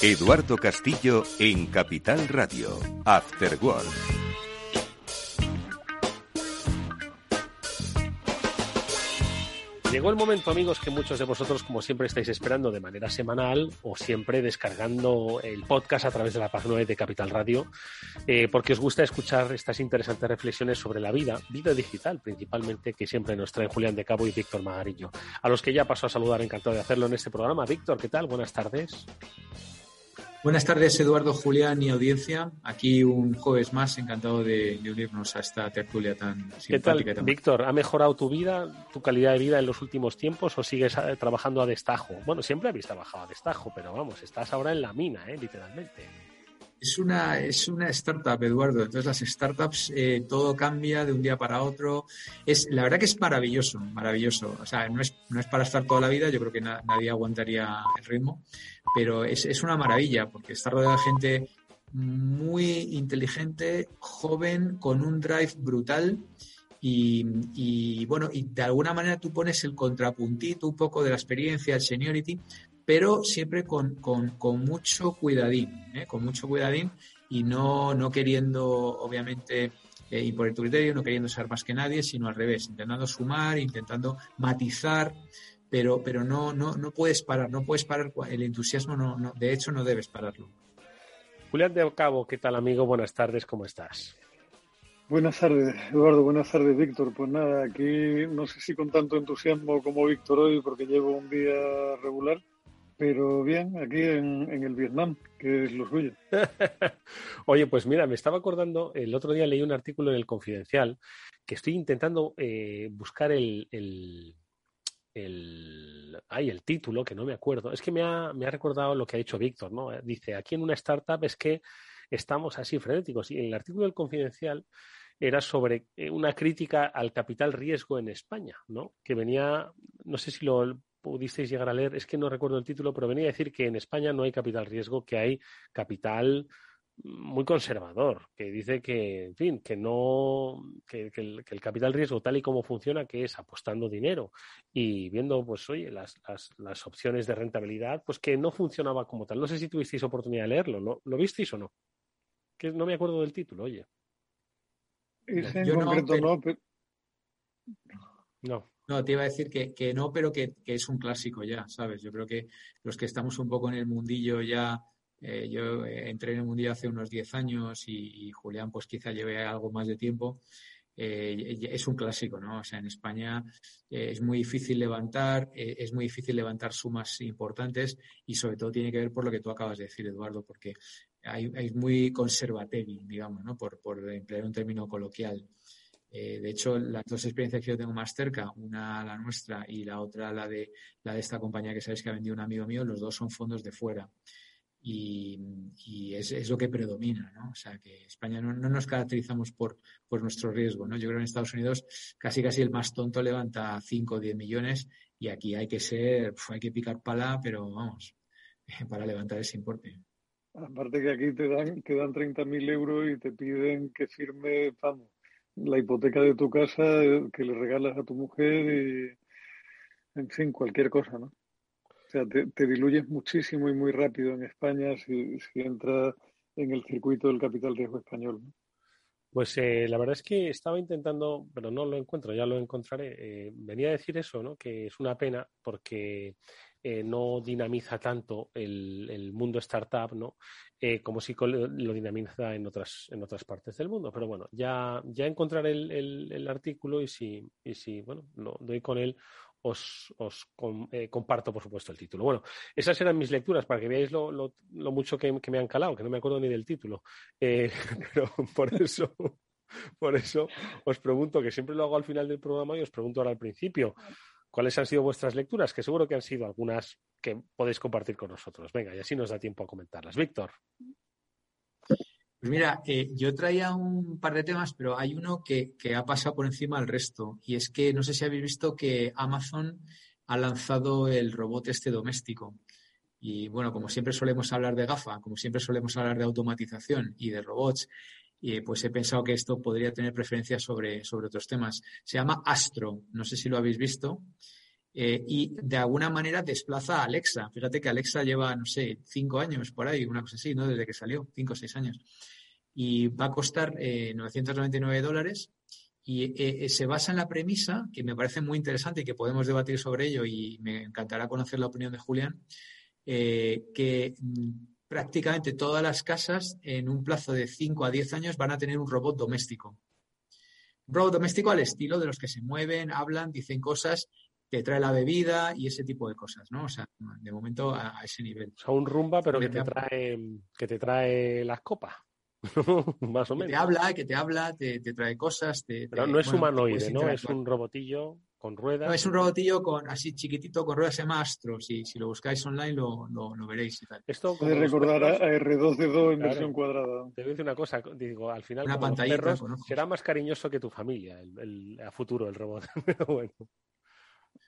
Eduardo Castillo en Capital Radio, After Work. Llegó el momento, amigos, que muchos de vosotros, como siempre, estáis esperando de manera semanal o siempre descargando el podcast a través de la página de Capital Radio, eh, porque os gusta escuchar estas interesantes reflexiones sobre la vida, vida digital principalmente, que siempre nos traen Julián de Cabo y Víctor Magarillo. A los que ya paso a saludar, encantado de hacerlo en este programa. Víctor, ¿qué tal? Buenas tardes. Buenas tardes, Eduardo, Julián y audiencia. Aquí un jueves más, encantado de, unirnos a esta tertulia tan simpática. ¿Qué tal, Víctor? ¿Ha mejorado tu vida, tu calidad de vida en los últimos tiempos o sigues eh, trabajando a destajo? Bueno, siempre habéis trabajado a destajo, pero vamos, estás ahora en la mina, ¿eh? literalmente. Es una, es una startup, Eduardo. Entonces las startups eh, todo cambia de un día para otro. Es, la verdad que es maravilloso, maravilloso. O sea, no es, no es para estar toda la vida, yo creo que nadie aguantaría el ritmo, pero es, es una maravilla porque está rodeado de gente muy inteligente, joven, con un drive brutal. Y, y, bueno, y de alguna manera tú pones el contrapuntito un poco de la experiencia, el seniority, pero siempre con, con, mucho cuidadín, ¿eh? con mucho cuidadín y no, no queriendo, obviamente, eh, imponer tu criterio, no queriendo ser más que nadie, sino al revés, intentando sumar, intentando matizar, pero, pero no, no, no puedes parar, no puedes parar, el entusiasmo no, no, de hecho no debes pararlo. Julián de Cabo, ¿qué tal amigo? Buenas tardes, ¿cómo estás? Buenas tardes, Eduardo. Buenas tardes, Víctor. Pues nada, aquí no sé si con tanto entusiasmo como Víctor hoy, porque llevo un día regular, pero bien, aquí en, el Vietnam, que es lo suyo. Oye, pues mira, me estaba acordando, el otro día leí un artículo en el Confidencial que estoy intentando eh, buscar el, el, el, ay, el título, que no me acuerdo. Es que me ha, me ha recordado lo que ha dicho Víctor, ¿no? Dice, aquí en una startup es que estamos así frenéticos. Y el artículo del Confidencial era sobre eh, una crítica al capital riesgo en España, ¿no? Que venía, no sé si lo pudisteis llegar a leer, es que no recuerdo el título, pero venía a decir que en España no hay capital riesgo, que hay capital muy conservador, que dice que, en fin, que no, que, el, capital riesgo tal y como funciona, que es apostando dinero y viendo, pues, oye, las, las, opciones de rentabilidad, pues que no funcionaba como tal. No sé si tuvisteis oportunidad de leerlo, ¿no? ¿Lo visteis o no? Que no me acuerdo del título, oye. Yo no, no. No, te iba a decir que, no, pero que, es un clásico ya, ¿sabes? Yo creo que los que estamos un poco en el mundillo ya, eh, yo entré en el mundillo hace unos 10 años y, Julián pues quizá lleve algo más de tiempo. Eh, es un clásico, ¿no? O sea, en España eh, es muy difícil levantar, es muy difícil levantar sumas importantes y sobre todo tiene que ver por lo que tú acabas de decir, Eduardo, porque hay, hay muy conservatevi, digamos, ¿no? Por, por emplear un término coloquial. Eh, de hecho, las dos experiencias que yo tengo más cerca, una la nuestra y la otra la de, la de esta compañía que sabéis que ha vendido un amigo mío, los dos son fondos de fuera. Y, es, lo que predomina, ¿no? O sea, que España no, nos caracterizamos por, por nuestro riesgo, ¿no? Yo creo que en Estados Unidos casi casi el más tonto levanta 5 o 10 millones y aquí hay que ser, hay que picar pala, pero vamos, para levantar ese importe. Aparte que aquí te dan, te dan 30.000 euros y te piden que firme, vamos, la hipoteca de tu casa que le regalas a tu mujer y, en fin, cualquier cosa, ¿no? O sea, te, diluyes muchísimo y muy rápido en España si, si entras en el circuito del capital riesgo español. ¿no? Pues eh, la verdad es que estaba intentando, pero no lo encuentro, ya lo encontraré. Eh, venía a decir eso, ¿no? Que es una pena porque eh, no dinamiza tanto el, el mundo startup, ¿no? Eh, como si lo dinamiza en otras, en otras partes del mundo. Pero bueno, ya, ya encontraré el, el, artículo y si, y si, bueno, doy con él, os, os eh, comparto, por supuesto, el título. Bueno, esas eran mis lecturas para que veáis lo, lo, lo mucho que, me han calado, que no me acuerdo ni del título. pero por eso, por eso os pregunto, que siempre lo hago al final del programa y os pregunto ahora al principio. ¿Cuáles han sido vuestras lecturas? Que seguro que han sido algunas que podéis compartir con nosotros. Venga, y así nos da tiempo a comentarlas. Víctor. Pues mira, eh, yo traía un par de temas, pero hay uno que, ha pasado por encima del resto. Y es que no sé si habéis visto que Amazon ha lanzado el robot este doméstico. Y bueno, como siempre solemos hablar de GAFA, como siempre solemos hablar de automatización y de robots, y pues he pensado que esto podría tener preferencia sobre, sobre otros temas. Se llama Astro, no sé si lo habéis visto, eh, y de alguna manera desplaza a Alexa. Fíjate que Alexa lleva, no sé, cinco años por ahí, una cosa así, ¿no? Desde que salió, cinco o seis años. Y va a costar 999 eh, dólares y eh, se basa en la premisa, que me parece muy interesante y que podemos debatir sobre ello y me encantará conocer la opinión de Julián, que mm, prácticamente todas las casas en un plazo de 5 a 10 años van a tener un robot doméstico. Un robot doméstico al estilo de los que se mueven, hablan, dicen cosas te trae la bebida y ese tipo de cosas, ¿no? O sea, de momento a, ese nivel. O sea, un rumba, pero que te trae, que te trae las copas. Más o menos. Que te habla, que te habla, te, trae cosas. Te, pero no es humanoide, ¿no? Es un robotillo con ruedas. No, es un robotillo con, así chiquitito con ruedas, se llama Astro. Si, si lo buscáis online lo, lo, veréis y tal. Esto puede recordar a, R2D2 en versión cuadrada. Te voy a decir una cosa, digo, al final una pantalla será más cariñoso que tu familia el, a futuro el robot. Pero bueno.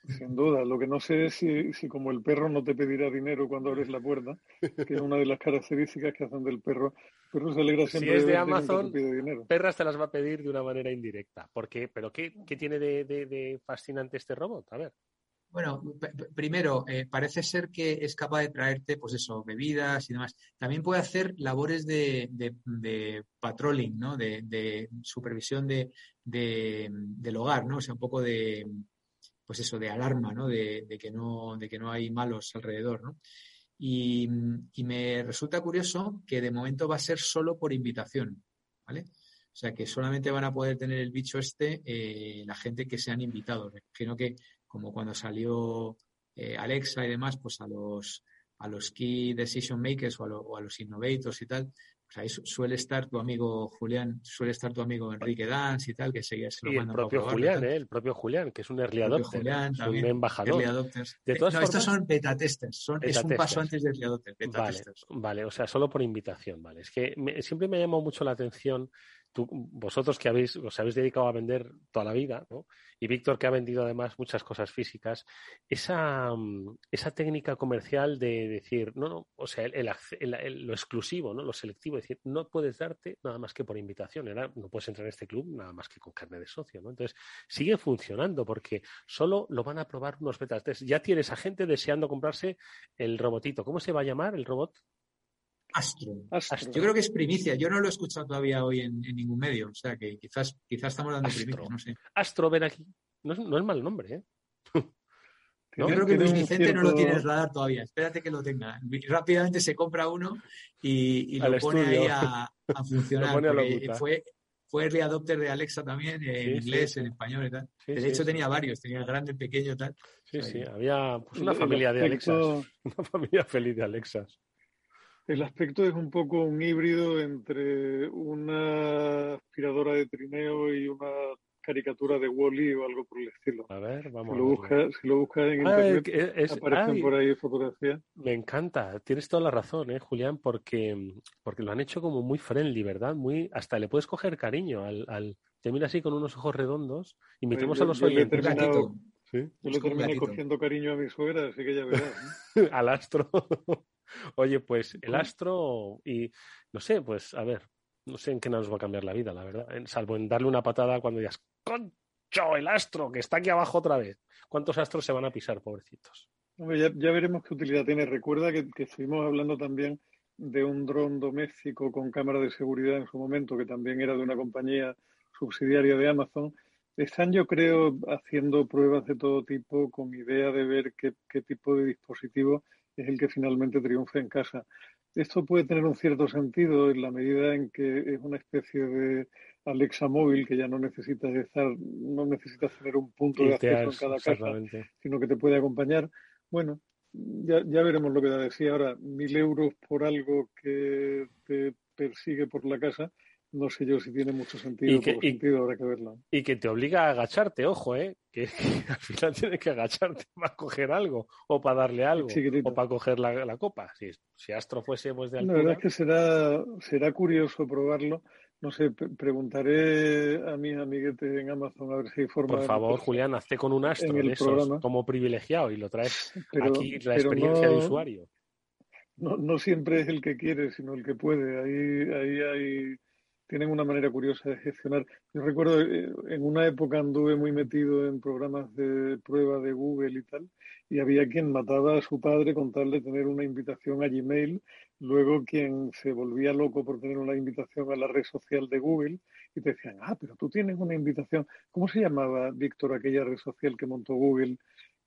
Sin duda, lo que no sé es si, si, como el perro no te pedirá dinero cuando abres la puerta, que es una de las características que hacen del perro. El perro se alegra siempre si es de, Amazon, perras te las va a pedir de una manera indirecta. ¿Por qué? ¿Pero qué, qué tiene de, de, fascinante este robot? A ver. Bueno, primero, eh, parece ser que es capaz de traerte, pues eso, bebidas y demás. También puede hacer labores de, de patrolling, ¿no? De, supervisión de, del hogar, ¿no? O sea, un poco de, pues eso, de alarma, ¿no? De, que no, de que no hay malos alrededor, ¿no? Y, me resulta curioso que de momento va a ser solo por invitación, ¿vale? O sea, que solamente van a poder tener el bicho este eh, la gente que se han invitado. Me imagino que, como cuando salió eh, Alexa y demás, pues a los, a los key decision makers o a, o a los innovators y tal, ahí suele estar tu amigo Julián, suele estar tu amigo Enrique Dance y tal, que se, se lo y el propio Julián, ¿eh? el propio Julián, que es un early adopter, Julián, un embajador. De todas no, estos son beta testers, son, es un paso antes de early adopter, beta vale, Vale, o sea, solo por invitación, vale. Es que siempre me ha llamado mucho la atención vosotros que habéis, os habéis dedicado a vender toda la vida, ¿no? y Víctor que ha vendido además muchas cosas físicas, esa, mm, esa técnica comercial de decir, no, no, o sea, el, lo exclusivo, ¿no? lo selectivo, es decir, no puedes darte nada más que por invitación, no puedes entrar en este club nada más que con carne de socio. ¿no? Entonces, sigue funcionando porque solo lo van a probar unos beta test. Ya tienes a gente deseando comprarse el robotito. ¿Cómo se va a llamar el robot? Astro. Yo creo que es primicia. Yo no lo he escuchado todavía hoy en, ningún medio. O sea que quizás, quizás estamos dando primicia, no sé. Astro, ven aquí. No, es mal nombre, ¿eh? Yo creo que Luis Vicente no lo tiene en radar todavía. Espérate que lo tenga. Rápidamente se compra uno y, lo pone ahí a, funcionar. fue, fue early adopter de Alexa también, en inglés, en español y tal. de hecho, tenía varios, tenía el grande, el pequeño y tal. Sí, sí, había pues, una familia de Alexas. Una familia feliz de Alexas. El aspecto es un poco un híbrido entre una aspiradora de trineo y una caricatura de Wally o algo por el estilo. A ver, vamos. Si lo buscas si lo busca en ah, internet, aparecen por ahí fotografías. Me encanta, tienes toda la razón, ¿eh, Julián, porque, porque lo han hecho como muy friendly, ¿verdad? Muy, hasta le puedes coger cariño al, al te mira así con unos ojos redondos. Invitemos a los oyentes. ¿Sí? Yo le terminé cogiendo cariño a mi suegra, así que ya verás. al astro. Oye, pues el astro y no sé, pues a ver, no sé en qué nos va a cambiar la vida, la verdad, salvo en darle una patada cuando digas, ¡concho, el astro, que está aquí abajo otra vez! ¿Cuántos astros se van a pisar, pobrecitos? Ya, ya veremos qué utilidad tiene. Recuerda que, que estuvimos hablando también de un dron doméstico con cámara de seguridad en su momento, que también era de una compañía subsidiaria de Amazon. Están, yo creo, haciendo pruebas de todo tipo con idea de ver qué, qué tipo de dispositivo es el que finalmente triunfa en casa. Esto puede tener un cierto sentido en la medida en que es una especie de Alexa móvil que ya no necesitas estar, no necesitas tener un punto de acceso en cada casa, sino que te puede acompañar. Bueno, ya, ya veremos lo que te decía ahora, mil euros por algo que te persigue por la casa, no sé yo si tiene mucho sentido. Y que, sentido, habrá que verlo. Y que te obliga a agacharte, ojo, ¿eh? Que, al final tienes que agacharte para coger algo, o para darle algo, o para coger la, copa. Si, si, Astro fuese pues, de altura... La verdad es que será, será curioso probarlo. No sé, preguntaré a mis amiguetes en Amazon a ver si hay forma Por favor, Julián, hazte con un Astro de esos, como privilegiado y lo traes aquí, la experiencia de usuario. No, no siempre es el que quiere, sino el que puede. Ahí, ahí hay tienen una manera curiosa de gestionar. Yo recuerdo, eh, en una época anduve muy metido en programas de prueba de Google y tal, y había quien mataba a su padre con tal de tener una invitación a Gmail, luego quien se volvía loco por tener una invitación a la red social de Google, y te decían, ah, pero tú tienes una invitación. ¿Cómo se llamaba, Víctor, aquella red social que montó Google?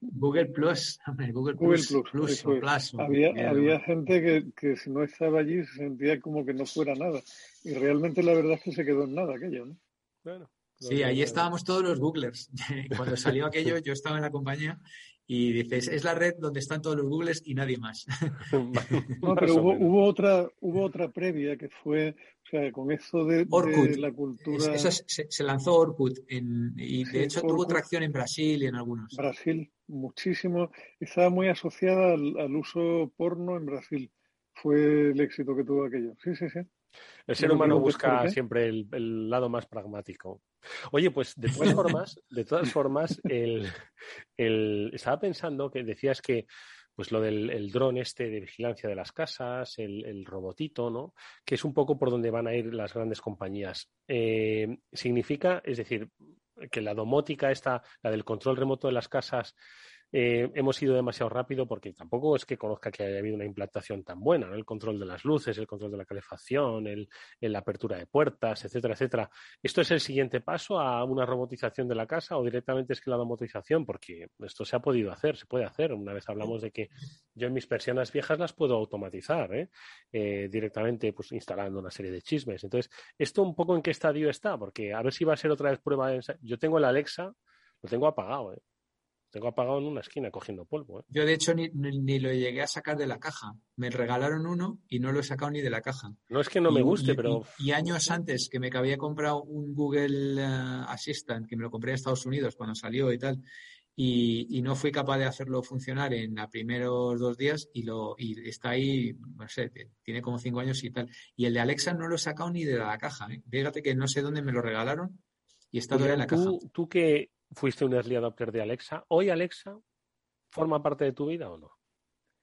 Google Plus, Google, Plus, Plus, había, había gente que, que, si no estaba allí se sentía como que no fuera nada. Y realmente la verdad es que se quedó en nada aquello, ¿no? Bueno, Sí, ahí estábamos todos los Googlers. Cuando salió aquello, yo estaba en la compañía y dices, es la red donde están todos los Googles y nadie más. no, pero hubo, otra, hubo otra previa que fue, o sea, con eso de, la cultura. se, lanzó Orkut y de hecho tuvo tracción en Brasil y en algunos. Brasil, muchísimo. Estaba muy asociada al uso porno en Brasil. Fue el éxito que tuvo aquello. Sí, sí, sí. El ser humano busca siempre el, lado más pragmático. Oye, pues de todas formas, de todas formas, el, estaba pensando que decías que pues lo del el dron este de vigilancia de las casas, el, robotito, ¿no? Que es un poco por donde van a ir las grandes compañías. Eh, significa, es decir, que la domótica esta, la del control remoto de las casas, eh, hemos ido demasiado rápido porque tampoco es que conozca que haya habido una implantación tan buena, El control de las luces, el control de la calefacción, el, la apertura de puertas, etcétera, etcétera. ¿Esto es el siguiente paso a una robotización de la casa o directamente es que la domotización? Porque esto se ha podido hacer, se puede hacer. Una vez hablamos de que yo en mis persianas viejas las puedo automatizar, ¿eh? Eh, directamente pues instalando una serie de chismes. Entonces, ¿esto un poco en qué estadio está? Porque a ver si va a ser otra vez prueba de... Yo tengo el Alexa, lo tengo apagado, ¿eh? Tengo apagado en una esquina cogiendo polvo. ¿eh? Yo, de hecho, ni, ni, lo llegué a sacar de la caja. Me regalaron uno y no lo he sacado ni de la caja. No es que no me guste, pero. Y, años antes que me había comprado un Google eh, Assistant, que me lo compré en Estados Unidos cuando salió y tal, y, no fui capaz de hacerlo funcionar en los primeros dos días y, lo, y está ahí, no sé, tiene como cinco años y tal. Y el de Alexa no lo he sacado ni de la caja. ¿eh? Fíjate que no sé dónde me lo regalaron y está todavía en la caja. Tú que fuiste un early adopter de Alexa. ¿Hoy Alexa forma parte de tu vida o no?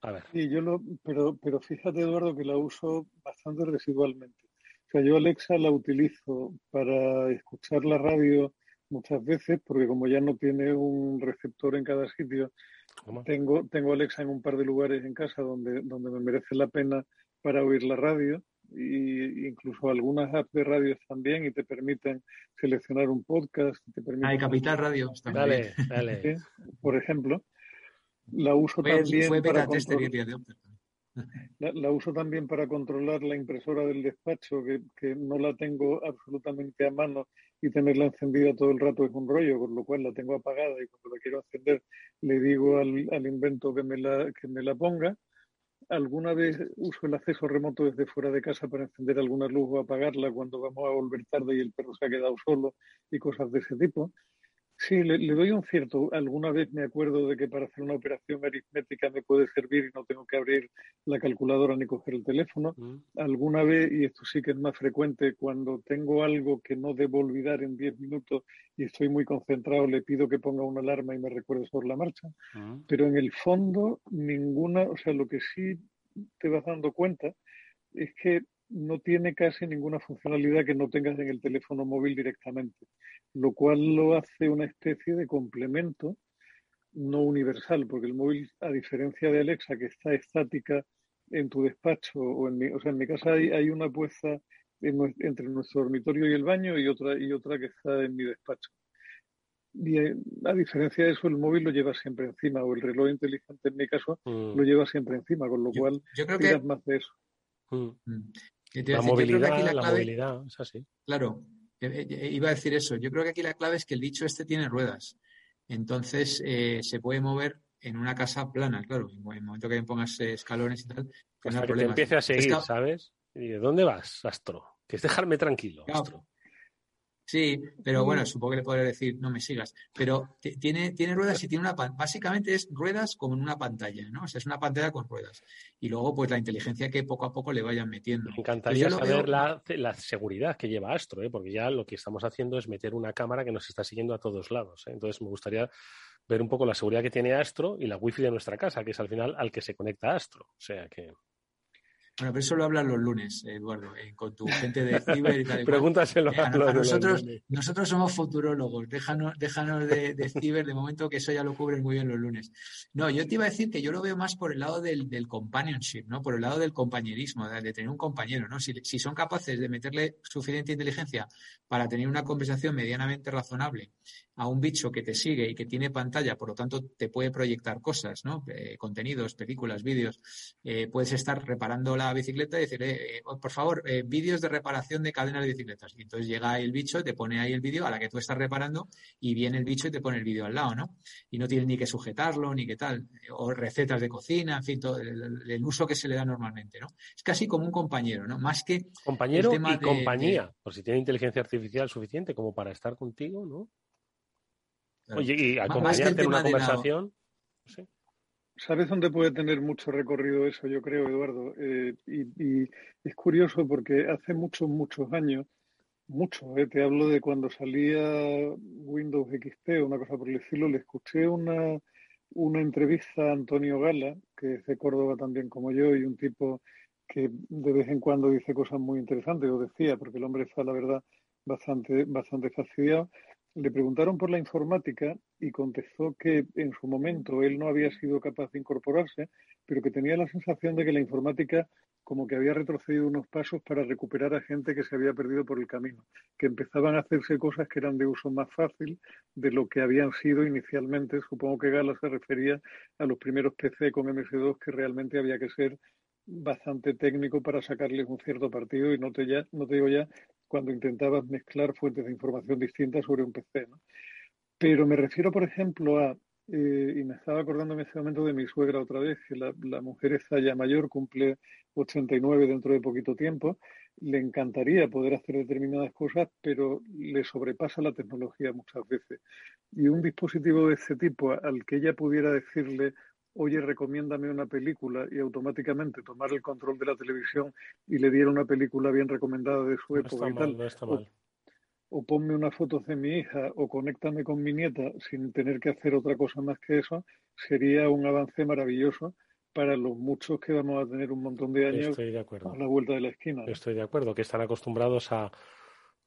A ver. Sí, yo lo, pero, pero fíjate, Eduardo, que la uso bastante residualmente. O sea, yo Alexa la utilizo para escuchar la radio muchas veces, porque como ya no tiene un receptor en cada sitio, tengo, tengo Alexa en un par de lugares en casa donde, donde me merece la pena para oír la radio y incluso algunas apps de radio también y te permiten seleccionar un podcast. Te permiten... Capital Radio. dale, dale. Por ejemplo, la uso también para la, uso también para controlar la impresora del despacho, que, que, no la tengo absolutamente a mano y tenerla encendida todo el rato es un rollo, con lo cual la tengo apagada y cuando la quiero encender le digo al, al invento que me la, que me la ponga alguna vez uso el acceso remoto desde fuera de casa para encender alguna luz o apagarla cuando vamos a volver tarde y el perro se ha quedado solo y cosas de ese tipo. Sí, le, doy un cierto. Alguna vez me acuerdo de que para hacer una operación aritmética me puede servir y no tengo que abrir la calculadora ni coger el teléfono. Mm. Alguna vez, y esto sí que es más frecuente, cuando tengo algo que no debo olvidar en 10 minutos y estoy muy concentrado, le pido que ponga una alarma y me recuerde sobre la marcha. Mm. Pero en el fondo, ninguna, o sea, lo que sí te vas dando cuenta es que no tiene casi ninguna funcionalidad que no tengas en el teléfono móvil directamente, lo cual lo hace una especie de complemento no universal, porque el móvil, a diferencia de Alexa, que está estática en tu despacho o en mi, o sea, en mi casa hay, hay una puesta entre nuestro dormitorio y el baño y otra y otra que está en mi despacho. Y eh, a diferencia de eso, el móvil lo lleva siempre encima, o el reloj inteligente en mi caso mm. lo lleva siempre encima, con lo cual yo creo que... más de eso. Mm. La movilidad, la, movilidad, es así. Claro, eh, eh, iba a decir eso. Yo creo que aquí la clave es que el dicho este tiene ruedas. Entonces eh, se puede mover en una casa plana, claro. En el momento que pongas escalones y tal, pues no que te empiece a seguir, ¿sabes? ¿Y de dónde vas, Astro? Que es dejarme tranquilo, Astro. Sí, pero bueno, supongo que le podré decir, no me sigas. Pero tiene, tiene ruedas y tiene una. Básicamente es ruedas como en una pantalla, ¿no? O sea, es una pantalla con ruedas. Y luego, pues la inteligencia que poco a poco le vayan metiendo. Me encantaría saber la, la, seguridad que lleva Astro, ¿eh? porque ya lo que estamos haciendo es meter una cámara que nos está siguiendo a todos lados. ¿eh? Entonces, me gustaría ver un poco la seguridad que tiene Astro y la wifi de nuestra casa, que es al final al que se conecta Astro. O sea que. Bueno, pero eso lo hablan los lunes, Eduardo, eh, con tu gente de ciber y tal. Pregúntaselo a, nosotros, nosotros somos futurólogos, déjanos, déjanos de, de, ciber, de momento que eso ya lo cubren muy bien los lunes. No, yo te iba a decir que yo lo veo más por el lado del, companionship, ¿no? Por el lado del compañerismo, de, tener un compañero, ¿no? Si, si son capaces de meterle suficiente inteligencia para tener una conversación medianamente razonable a un bicho que te sigue y que tiene pantalla, por lo tanto te puede proyectar cosas, ¿no? Eh, contenidos, películas, vídeos, eh, puedes estar reparando la la bicicleta y decir, eh, eh, por favor, vídeos de reparación de cadenas de bicicletas. Y entonces llega el bicho, te pone ahí el vídeo a la que tú estás reparando y viene el bicho y te pone el vídeo al lado, ¿no? Y no tienes ni que sujetarlo, ni qué tal. O recetas de cocina, en fin, todo el, uso que se le da normalmente, ¿no? Es casi como un compañero, ¿no? Más que... Compañero y compañía, por si tiene inteligencia artificial suficiente como para estar contigo, ¿no? Oye, y acompañarte en una conversación. ¿Sabes dónde puede tener mucho recorrido eso, yo creo, Eduardo? Eh, y, es curioso porque hace muchos, muchos años, mucho, eh, te hablo de cuando salía Windows XP o una cosa por el estilo, le escuché una, una entrevista a Antonio Gala, que es de Córdoba también como yo, y un tipo que de vez en cuando dice cosas muy interesantes, lo decía, porque el hombre está, la verdad, bastante, bastante fastidiado le preguntaron por la informática y contestó que en su momento él no había sido capaz de incorporarse, pero que tenía la sensación de que la informática como que había retrocedido unos pasos para recuperar a gente que se había perdido por el camino, que empezaban a hacerse cosas que eran de uso más fácil de lo que habían sido inicialmente. Supongo que Gala se refería a los primeros PC con MS2 que realmente había que ser bastante técnico para sacarles un cierto partido y no te, ya, no te digo ya cuando intentabas mezclar fuentes de información distintas sobre un PC. Pero me refiero, por ejemplo, a, eh, y me estaba acordando en ese momento de mi suegra otra vez, que la, la mujer está ya mayor, cumple 89 dentro de poquito tiempo, le encantaría poder hacer determinadas cosas, pero le sobrepasa la tecnología muchas veces. Y un dispositivo de este tipo al que ella pudiera decirle, oye, recomiéndame una película y automáticamente tomar el control de la televisión y le diera una película bien recomendada de su época y tal. O, ponme una foto de mi hija o conéctame con mi nieta sin tener que hacer otra cosa más que eso, sería un avance maravilloso para los muchos que vamos a tener un montón de años a la vuelta de la esquina. Estoy de acuerdo, que están acostumbrados a,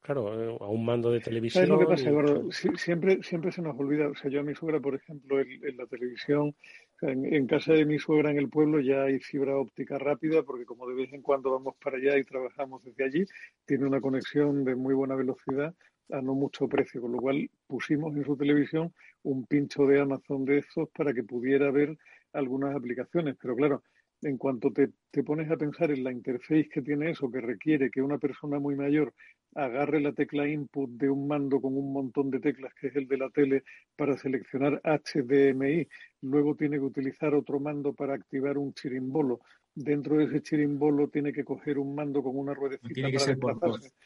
Claro, eh, a un mando de televisión. ¿Sabes lo que pasa, Eduardo? siempre, siempre se nos olvida. O sea, yo a mi suegra, por ejemplo, en, la televisión, en, casa de mi suegra en el pueblo ya hay fibra óptica rápida, porque como de vez en cuando vamos para allá y trabajamos desde allí, tiene una conexión de muy buena velocidad a no mucho precio, con lo cual pusimos en su televisión un pincho de Amazon de estos para que pudiera ver algunas aplicaciones. Pero claro, en cuanto te, te, pones a pensar en la interface que tiene eso, que requiere que una persona muy mayor agarre la tecla input de un mando con un montón de teclas, que es el de la tele, para seleccionar HDMI, luego tiene que utilizar otro mando para activar un chirimbolo, dentro de ese chirimbolo tiene que coger un mando con una ruedecita tiene que ser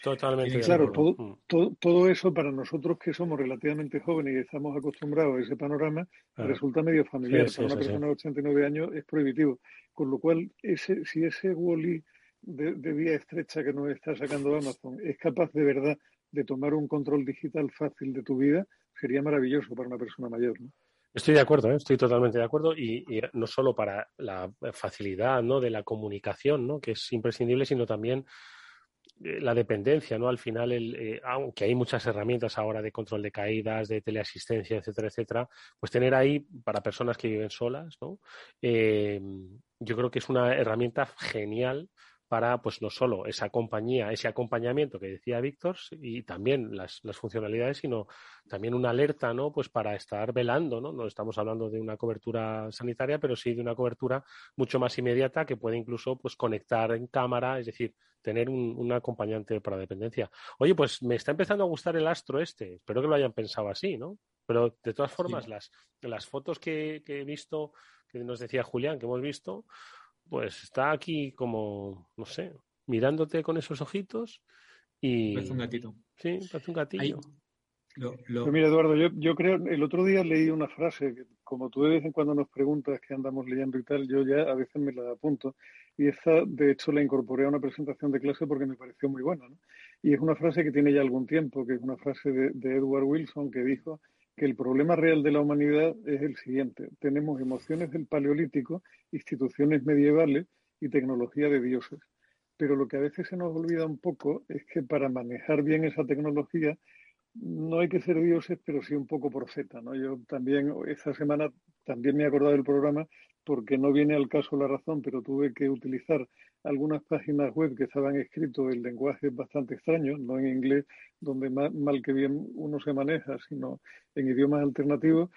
Totalmente. Claro, todo, mm. todo, todo, eso para nosotros que somos relativamente jóvenes y estamos acostumbrados a ese panorama, resulta medio familiar. para una persona de 89 años es prohibitivo. Con lo cual, ese, si ese Wally de, de vía estrecha que nos está sacando Amazon es capaz de verdad de tomar un control digital fácil de tu vida, sería maravilloso para una persona mayor. ¿no? Estoy de acuerdo, ¿eh? estoy totalmente de acuerdo y, no solo para la facilidad ¿no? de la comunicación, ¿no? que es imprescindible, sino también eh, la dependencia, ¿no? Al final, el, eh, aunque hay muchas herramientas ahora de control de caídas, de teleasistencia, etcétera, etcétera, pues tener ahí para personas que viven solas, ¿no? yo creo que es una herramienta genial para, pues no solo esa compañía, ese acompañamiento que decía Víctor y también las, las, funcionalidades, sino también una alerta, ¿no? Pues para estar velando, ¿no? No estamos hablando de una cobertura sanitaria, pero sí de una cobertura mucho más inmediata que puede incluso, pues, conectar en cámara, es decir, tener un, acompañante para dependencia. Oye, pues me está empezando a gustar el astro este. Espero que lo hayan pensado así, ¿no? Pero de todas formas, las, las fotos que, que he visto, que nos decía Julián, que hemos visto, pues está aquí como, no sé, mirándote con esos ojitos y... Parece un gatito. Sí, parece un gatillo. Pues mira, Eduardo, yo, yo creo, el otro día leí una frase que como tú de vez en cuando nos preguntas qué andamos leyendo y tal, yo ya a veces me la apunto y esta, de hecho, la incorporé a una presentación de clase porque me pareció muy buena. ¿no? Y es una frase que tiene ya algún tiempo, que es una frase de, de Edward Wilson que dijo que el problema real de la humanidad es el siguiente. Tenemos emociones del Paleolítico, instituciones medievales y tecnología de dioses. Pero lo que a veces se nos olvida un poco es que para manejar bien esa tecnología no hay que ser dioses, pero sí un poco profeta. ¿no? Yo también, esta semana, también me he acordado del programa porque no viene al caso la razón, pero tuve que utilizar algunas páginas web que estaban escritas en lenguajes bastante extraños, no en inglés, donde mal, que bien uno se maneja, sino en idiomas alternativos.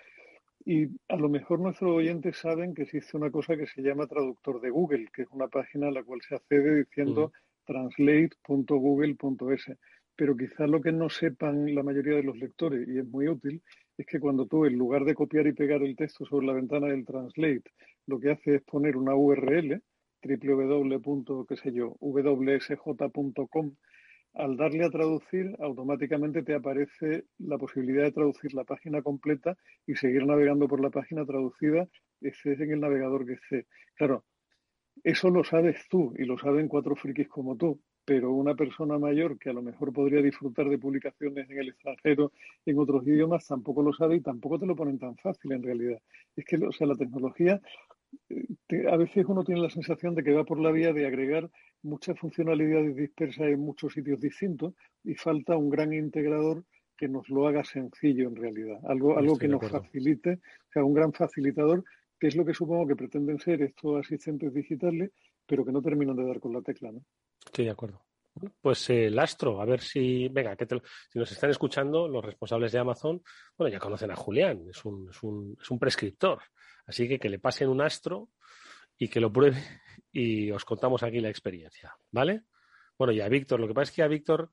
Y a lo mejor nuestros oyentes saben que existe una cosa que se llama traductor de Google, que es una página a la cual se accede diciendo translate.google.es. Pero quizás lo que no sepan la mayoría de los lectores, y es muy útil, es que cuando tú, en lugar de copiar y pegar el texto sobre la ventana del Translate, lo que hace es poner una URL, www.wsj.com, al darle a traducir, automáticamente te aparece la posibilidad de traducir la página completa y seguir navegando por la página traducida, ese es en el navegador que esté. Claro, eso lo sabes tú y lo saben cuatro frikis como tú, pero una persona mayor que a lo mejor podría disfrutar de publicaciones en el extranjero en otros idiomas tampoco lo sabe y tampoco te lo ponen tan fácil en realidad. Es que, o sea, la tecnología, eh, a veces uno tiene la sensación de que va por la vía de agregar muchas funcionalidades dispersas en muchos sitios distintos y falta un gran integrador que nos lo haga sencillo en realidad, algo, algo que nos facilite, o sea, un gran facilitador, que es lo que supongo que pretenden ser estos asistentes digitales, pero que no terminan de dar con la tecla, ¿no? Estoy de acuerdo. Pues eh, el astro, a ver si, venga, que si nos están escuchando los responsables de Amazon, bueno, ya conocen a Julián, es un, es un, es un prescriptor, así que que le pasen un astro y que lo pruebe y os contamos aquí la experiencia, ¿vale? Bueno, y a Víctor, lo que pasa es que a Víctor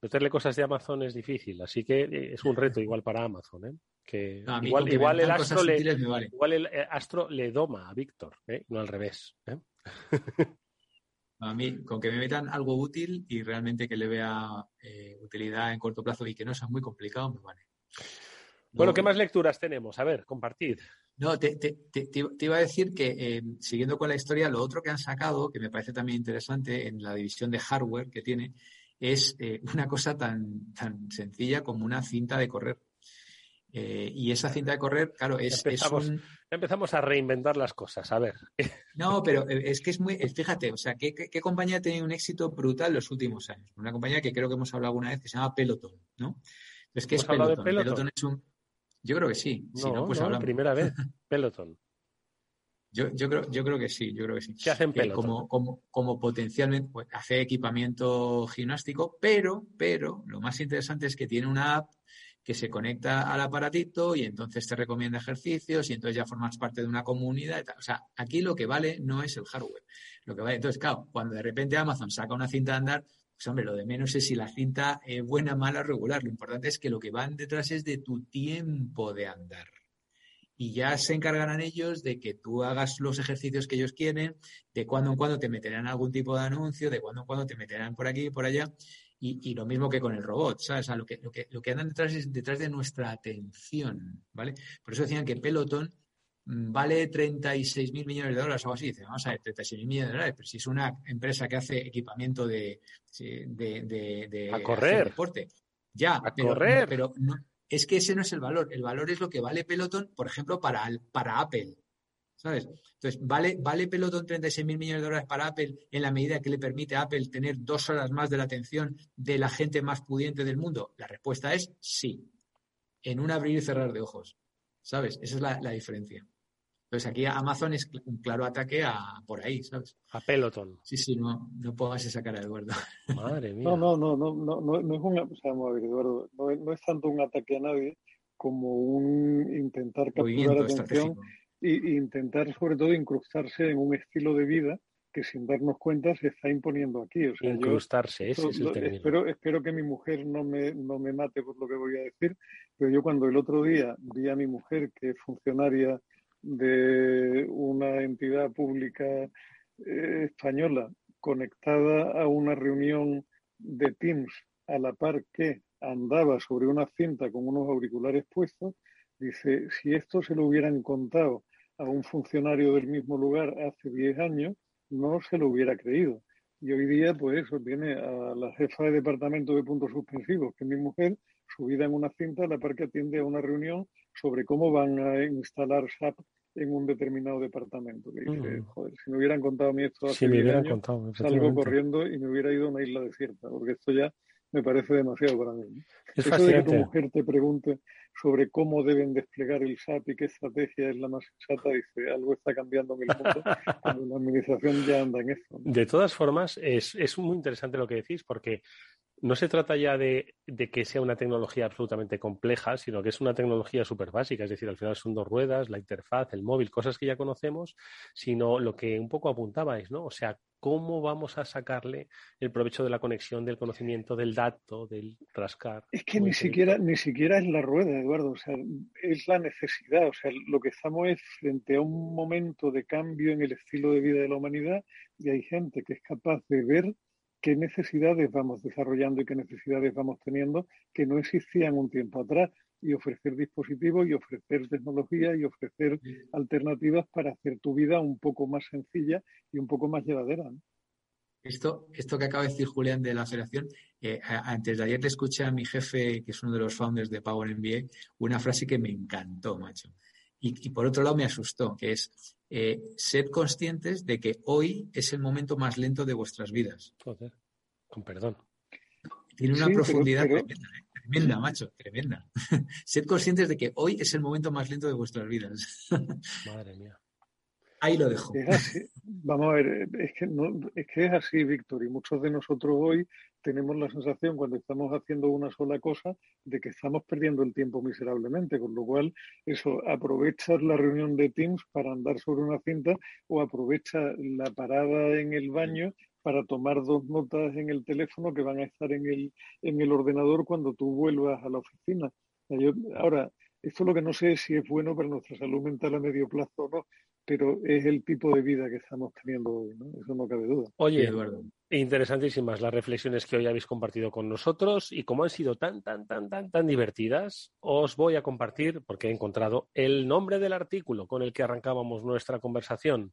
meterle cosas de Amazon es difícil, así que eh, es un reto igual para Amazon, ¿eh? Que igual, igual, el astro le, igual el astro le doma a Víctor, ¿eh? no al revés. ¿eh? A mí, con que me metan algo útil y realmente que le vea eh, utilidad en corto plazo y que no sea muy complicado, me vale. Bueno, ¿qué más lecturas tenemos? A ver, compartid. No, te, iba a decir que, eh, siguiendo con la historia, lo otro que han sacado, que me parece también interesante en la división de hardware que tiene, es eh, una cosa tan, tan sencilla como una cinta de correr. Eh, y esa cinta de correr, claro, es, empezamos a reinventar las cosas, a ver. No, pero eh, es que es muy, fíjate, o sea, ¿qué, qué, compañía ha tenido un éxito brutal los últimos años? Una compañía que creo que hemos hablado alguna vez que se llama Peloton, ¿no? Entonces, ¿qué es Peloton? Peloton? es un... Yo creo que sí. No, si no, pues no, primera vez, Peloton. Yo, yo, creo, yo creo que sí, yo creo que sí. ¿Qué hacen Peloton? Como, como, como potencialmente pues, hace equipamiento gimnástico, pero, pero lo más interesante es que tiene una app que se conecta al aparatito y entonces te recomienda ejercicios y entonces ya formas parte de una comunidad. O sea, aquí lo que vale no es el hardware. Lo que vale, entonces, claro, cuando de repente Amazon saca una cinta de andar, pues hombre, lo de menos es si la cinta es buena, mala, regular. Lo importante es que lo que van detrás es de tu tiempo de andar. Y ya se encargarán ellos de que tú hagas los ejercicios que ellos quieren, de cuando en cuando te meterán algún tipo de anuncio, de cuando en cuando te meterán por aquí y por allá. Y, lo mismo que con el robot, ¿sabes? O sea, lo que, lo que, lo que andan detrás es detrás de nuestra atención, ¿vale? Por eso decían que Peloton mm, vale 36 mil millones de dólares o algo así. Dice, vamos a ver, 36 mil millones de dólares, pero si es una empresa que hace equipamiento de, de, de, a correr. deporte. Ya, a pero, correr. pero no, es que ese no es el valor. El valor es lo que vale Peloton, por ejemplo, para, para Apple. ¿Sabes? Entonces, ¿vale, ¿vale Peloton 36 mil millones de dólares para Apple en la medida que le permite a Apple tener dos horas más de la atención de la gente más pudiente del mundo? La respuesta es sí. En un abrir y cerrar de ojos. ¿Sabes? Esa es la, diferencia. Entonces, aquí Amazon es un claro ataque a por ahí, ¿sabes? A Peloton. Sí, sí, no, no pongas esa cara, Eduardo. Madre mía. No, no, no, no, no, no, no es un, o sea, a ver, Eduardo, no, no es tanto un ataque a nadie como un intentar capturar atención y, intentar sobre todo incrustarse en un estilo de vida que sin darnos cuenta se está imponiendo aquí. O sea, Incrustarse, ese es el término. Espero, espero que mi mujer no me, no me mate por lo que voy a decir, pero yo cuando el otro día vi a mi mujer, que es funcionaria de una entidad pública eh, española, conectada a una reunión de Teams a la par que andaba sobre una cinta con unos auriculares puestos, dice, si esto se lo hubieran contado a un funcionario del mismo lugar hace 10 años, no se lo hubiera creído. Y hoy día, pues eso, tiene a la jefa de departamento de puntos suspensivos, que es mi mujer, subida en una cinta a la par que atiende a una reunión sobre cómo van a instalar SAP en un determinado departamento. Dice, joder, si me hubieran contado a mí esto hace 10 años, salgo corriendo y me hubiera ido a una isla desierta, porque esto ya me parece demasiado para mí. Es Eso de que tu mujer te pregunte sobre cómo deben desplegar el SAP y qué estrategia es la más sensata, dice, algo está cambiando en el mundo, cuando la administración ya anda en eso. De todas formas, es, es muy interesante lo que decís, porque no se trata ya de, que sea una tecnología absolutamente compleja, sino que es una tecnología súper básica, es decir, al final son dos ruedas, la interfaz, el móvil, cosas que ya conocemos, sino lo que un poco apuntabais, ¿no? O sea, ¿cómo vamos a sacarle el provecho de la conexión, del conocimiento, del dato, del rascar? Es que ni siquiera, ni siquiera es la rueda, Eduardo, o sea, es la necesidad, o sea, lo que estamos es frente a un momento de cambio en el estilo de vida de la humanidad y hay gente que es capaz de ver qué necesidades vamos desarrollando y qué necesidades vamos teniendo que no existían un tiempo atrás y ofrecer dispositivos y ofrecer tecnología y ofrecer alternativas para hacer tu vida un poco más sencilla y un poco más llevadera. Esto, esto que acaba de decir Julián de la federación, eh, antes de ayer le escuché a mi jefe, que es uno de los founders de Power MBA, una frase que me encantó, macho. Y, por otro lado me asustó, que es, eh, sed conscientes de que hoy es el momento más lento de vuestras vidas. Joder, con perdón. Tiene una profundidad tremenda, ¿eh? tremenda, macho, tremenda. sed conscientes de que hoy es el momento más lento de vuestras vidas. Madre mía. Ahí lo dejo. Vamos a ver, es que, es que es así, Víctor, y muchos de nosotros hoy tenemos la sensación cuando estamos haciendo una sola cosa de que estamos perdiendo el tiempo miserablemente, con lo cual eso, aprovechas la reunión de Teams para andar sobre una cinta o aprovecha la parada en el baño para tomar dos notas en el teléfono que van a estar en el, en el ordenador cuando tú vuelvas a la oficina. ahora, esto lo que no sé es si es bueno para nuestra salud mental a medio plazo o no, pero es el tipo de vida que estamos teniendo hoy, ¿no? Eso no cabe duda. Oye, Eduardo. Interesantísimas las reflexiones que hoy habéis compartido con nosotros y como han sido tan, tan, tan, tan, tan divertidas, os voy a compartir, porque he encontrado el nombre del artículo con el que arrancábamos nuestra conversación.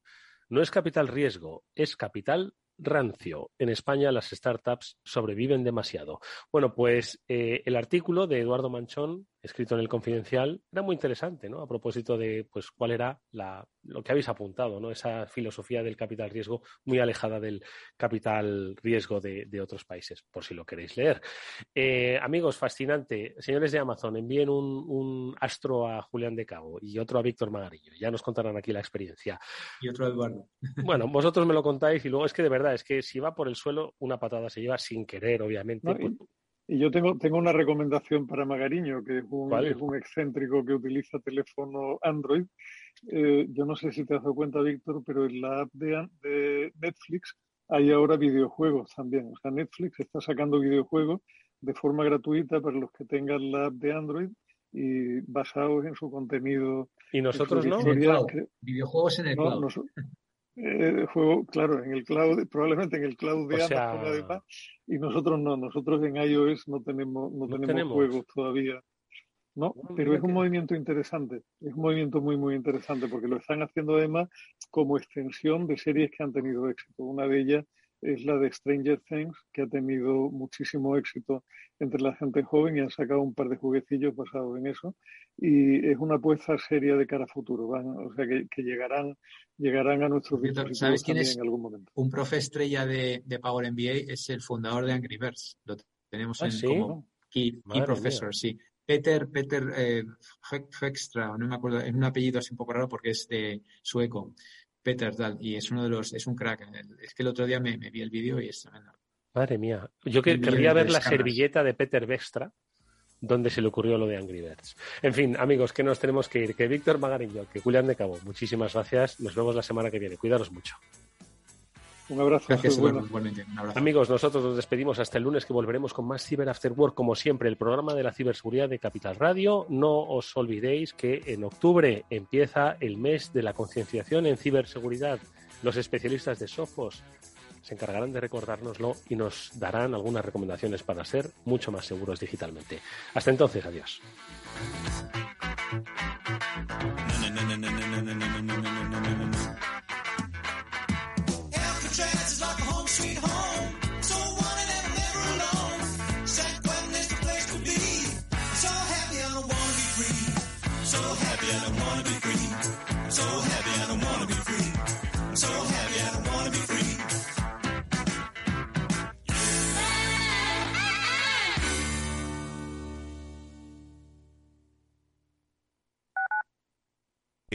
No es capital riesgo, es capital rancio. En España las startups sobreviven demasiado. Bueno, pues eh, el artículo de Eduardo Manchón, escrito en el Confidencial, era muy interesante, ¿no? A propósito de, pues, cuál era la, lo que habéis apuntado, ¿no? Esa filosofía del capital riesgo muy alejada del capital riesgo de, otros países, por si lo queréis leer. Eh, amigos, fascinante. Señores de Amazon, envíen un, astro a Julián de Cabo y otro a Víctor Magarillo. Ya nos contarán aquí la experiencia. Y otro a Eduardo. Bueno, vosotros me lo contáis y luego es que de verdad, es que si va por el suelo, una patada se lleva sin querer, obviamente. Y, yo tengo, tengo una recomendación para Magariño, que es un, es un excéntrico que utiliza teléfono Android eh, yo no sé si te has dado cuenta, Víctor, pero en la app de, Netflix hay ahora videojuegos también. O sea, Netflix está sacando videojuegos de forma gratuita para los que tengan la app de Android y basados en su contenido. ¿Y nosotros no? Videojuegos en el cloud. Eh, juego, claro, en el cloud, probablemente en el cloud de Amazon y nosotros no, nosotros en iOS no tenemos, no, tenemos, juegos todavía ¿no? Pero es un movimiento interesante, es un movimiento muy, muy interesante porque lo están haciendo además como extensión de series que han tenido éxito. Una de ellas es la de Stranger Things, que ha tenido muchísimo éxito entre la gente joven y han sacado un par de juguecillos basados en eso. Y es una apuesta seria de cara a futuro, o sea que, llegarán, llegarán a nuestros dispositivos ¿Sabes quién es en algún momento. Un profe estrella de, Power MBA es el fundador de Angry Birds. Lo tenemos ah, en como key, professor, sí. Peter, Peter eh, no me acuerdo, es un apellido así un poco raro porque es de sueco. Peter tal, y es uno de los, es un crack. Es que el otro día me, vi el vídeo y es tremendo. Madre mía. Yo que, querría ver la servilleta de Peter Vextra donde se le ocurrió lo de Angry Birds. En fin, amigos, que nos tenemos que ir. Que Víctor Magarillo, que Julián de Cabo, muchísimas gracias. Nos vemos la semana que viene. Cuidaros mucho. Un abrazo. Gracias, Amigos, nosotros nos despedimos hasta el lunes que volveremos con más Cyber After Work, como siempre, el programa de la ciberseguridad de Capital Radio. No os olvidéis que en octubre empieza el mes de la concienciación en ciberseguridad. Los especialistas de Sofos se encargarán de recordárnoslo y nos darán algunas recomendaciones para ser mucho más seguros digitalmente. Hasta entonces, adiós.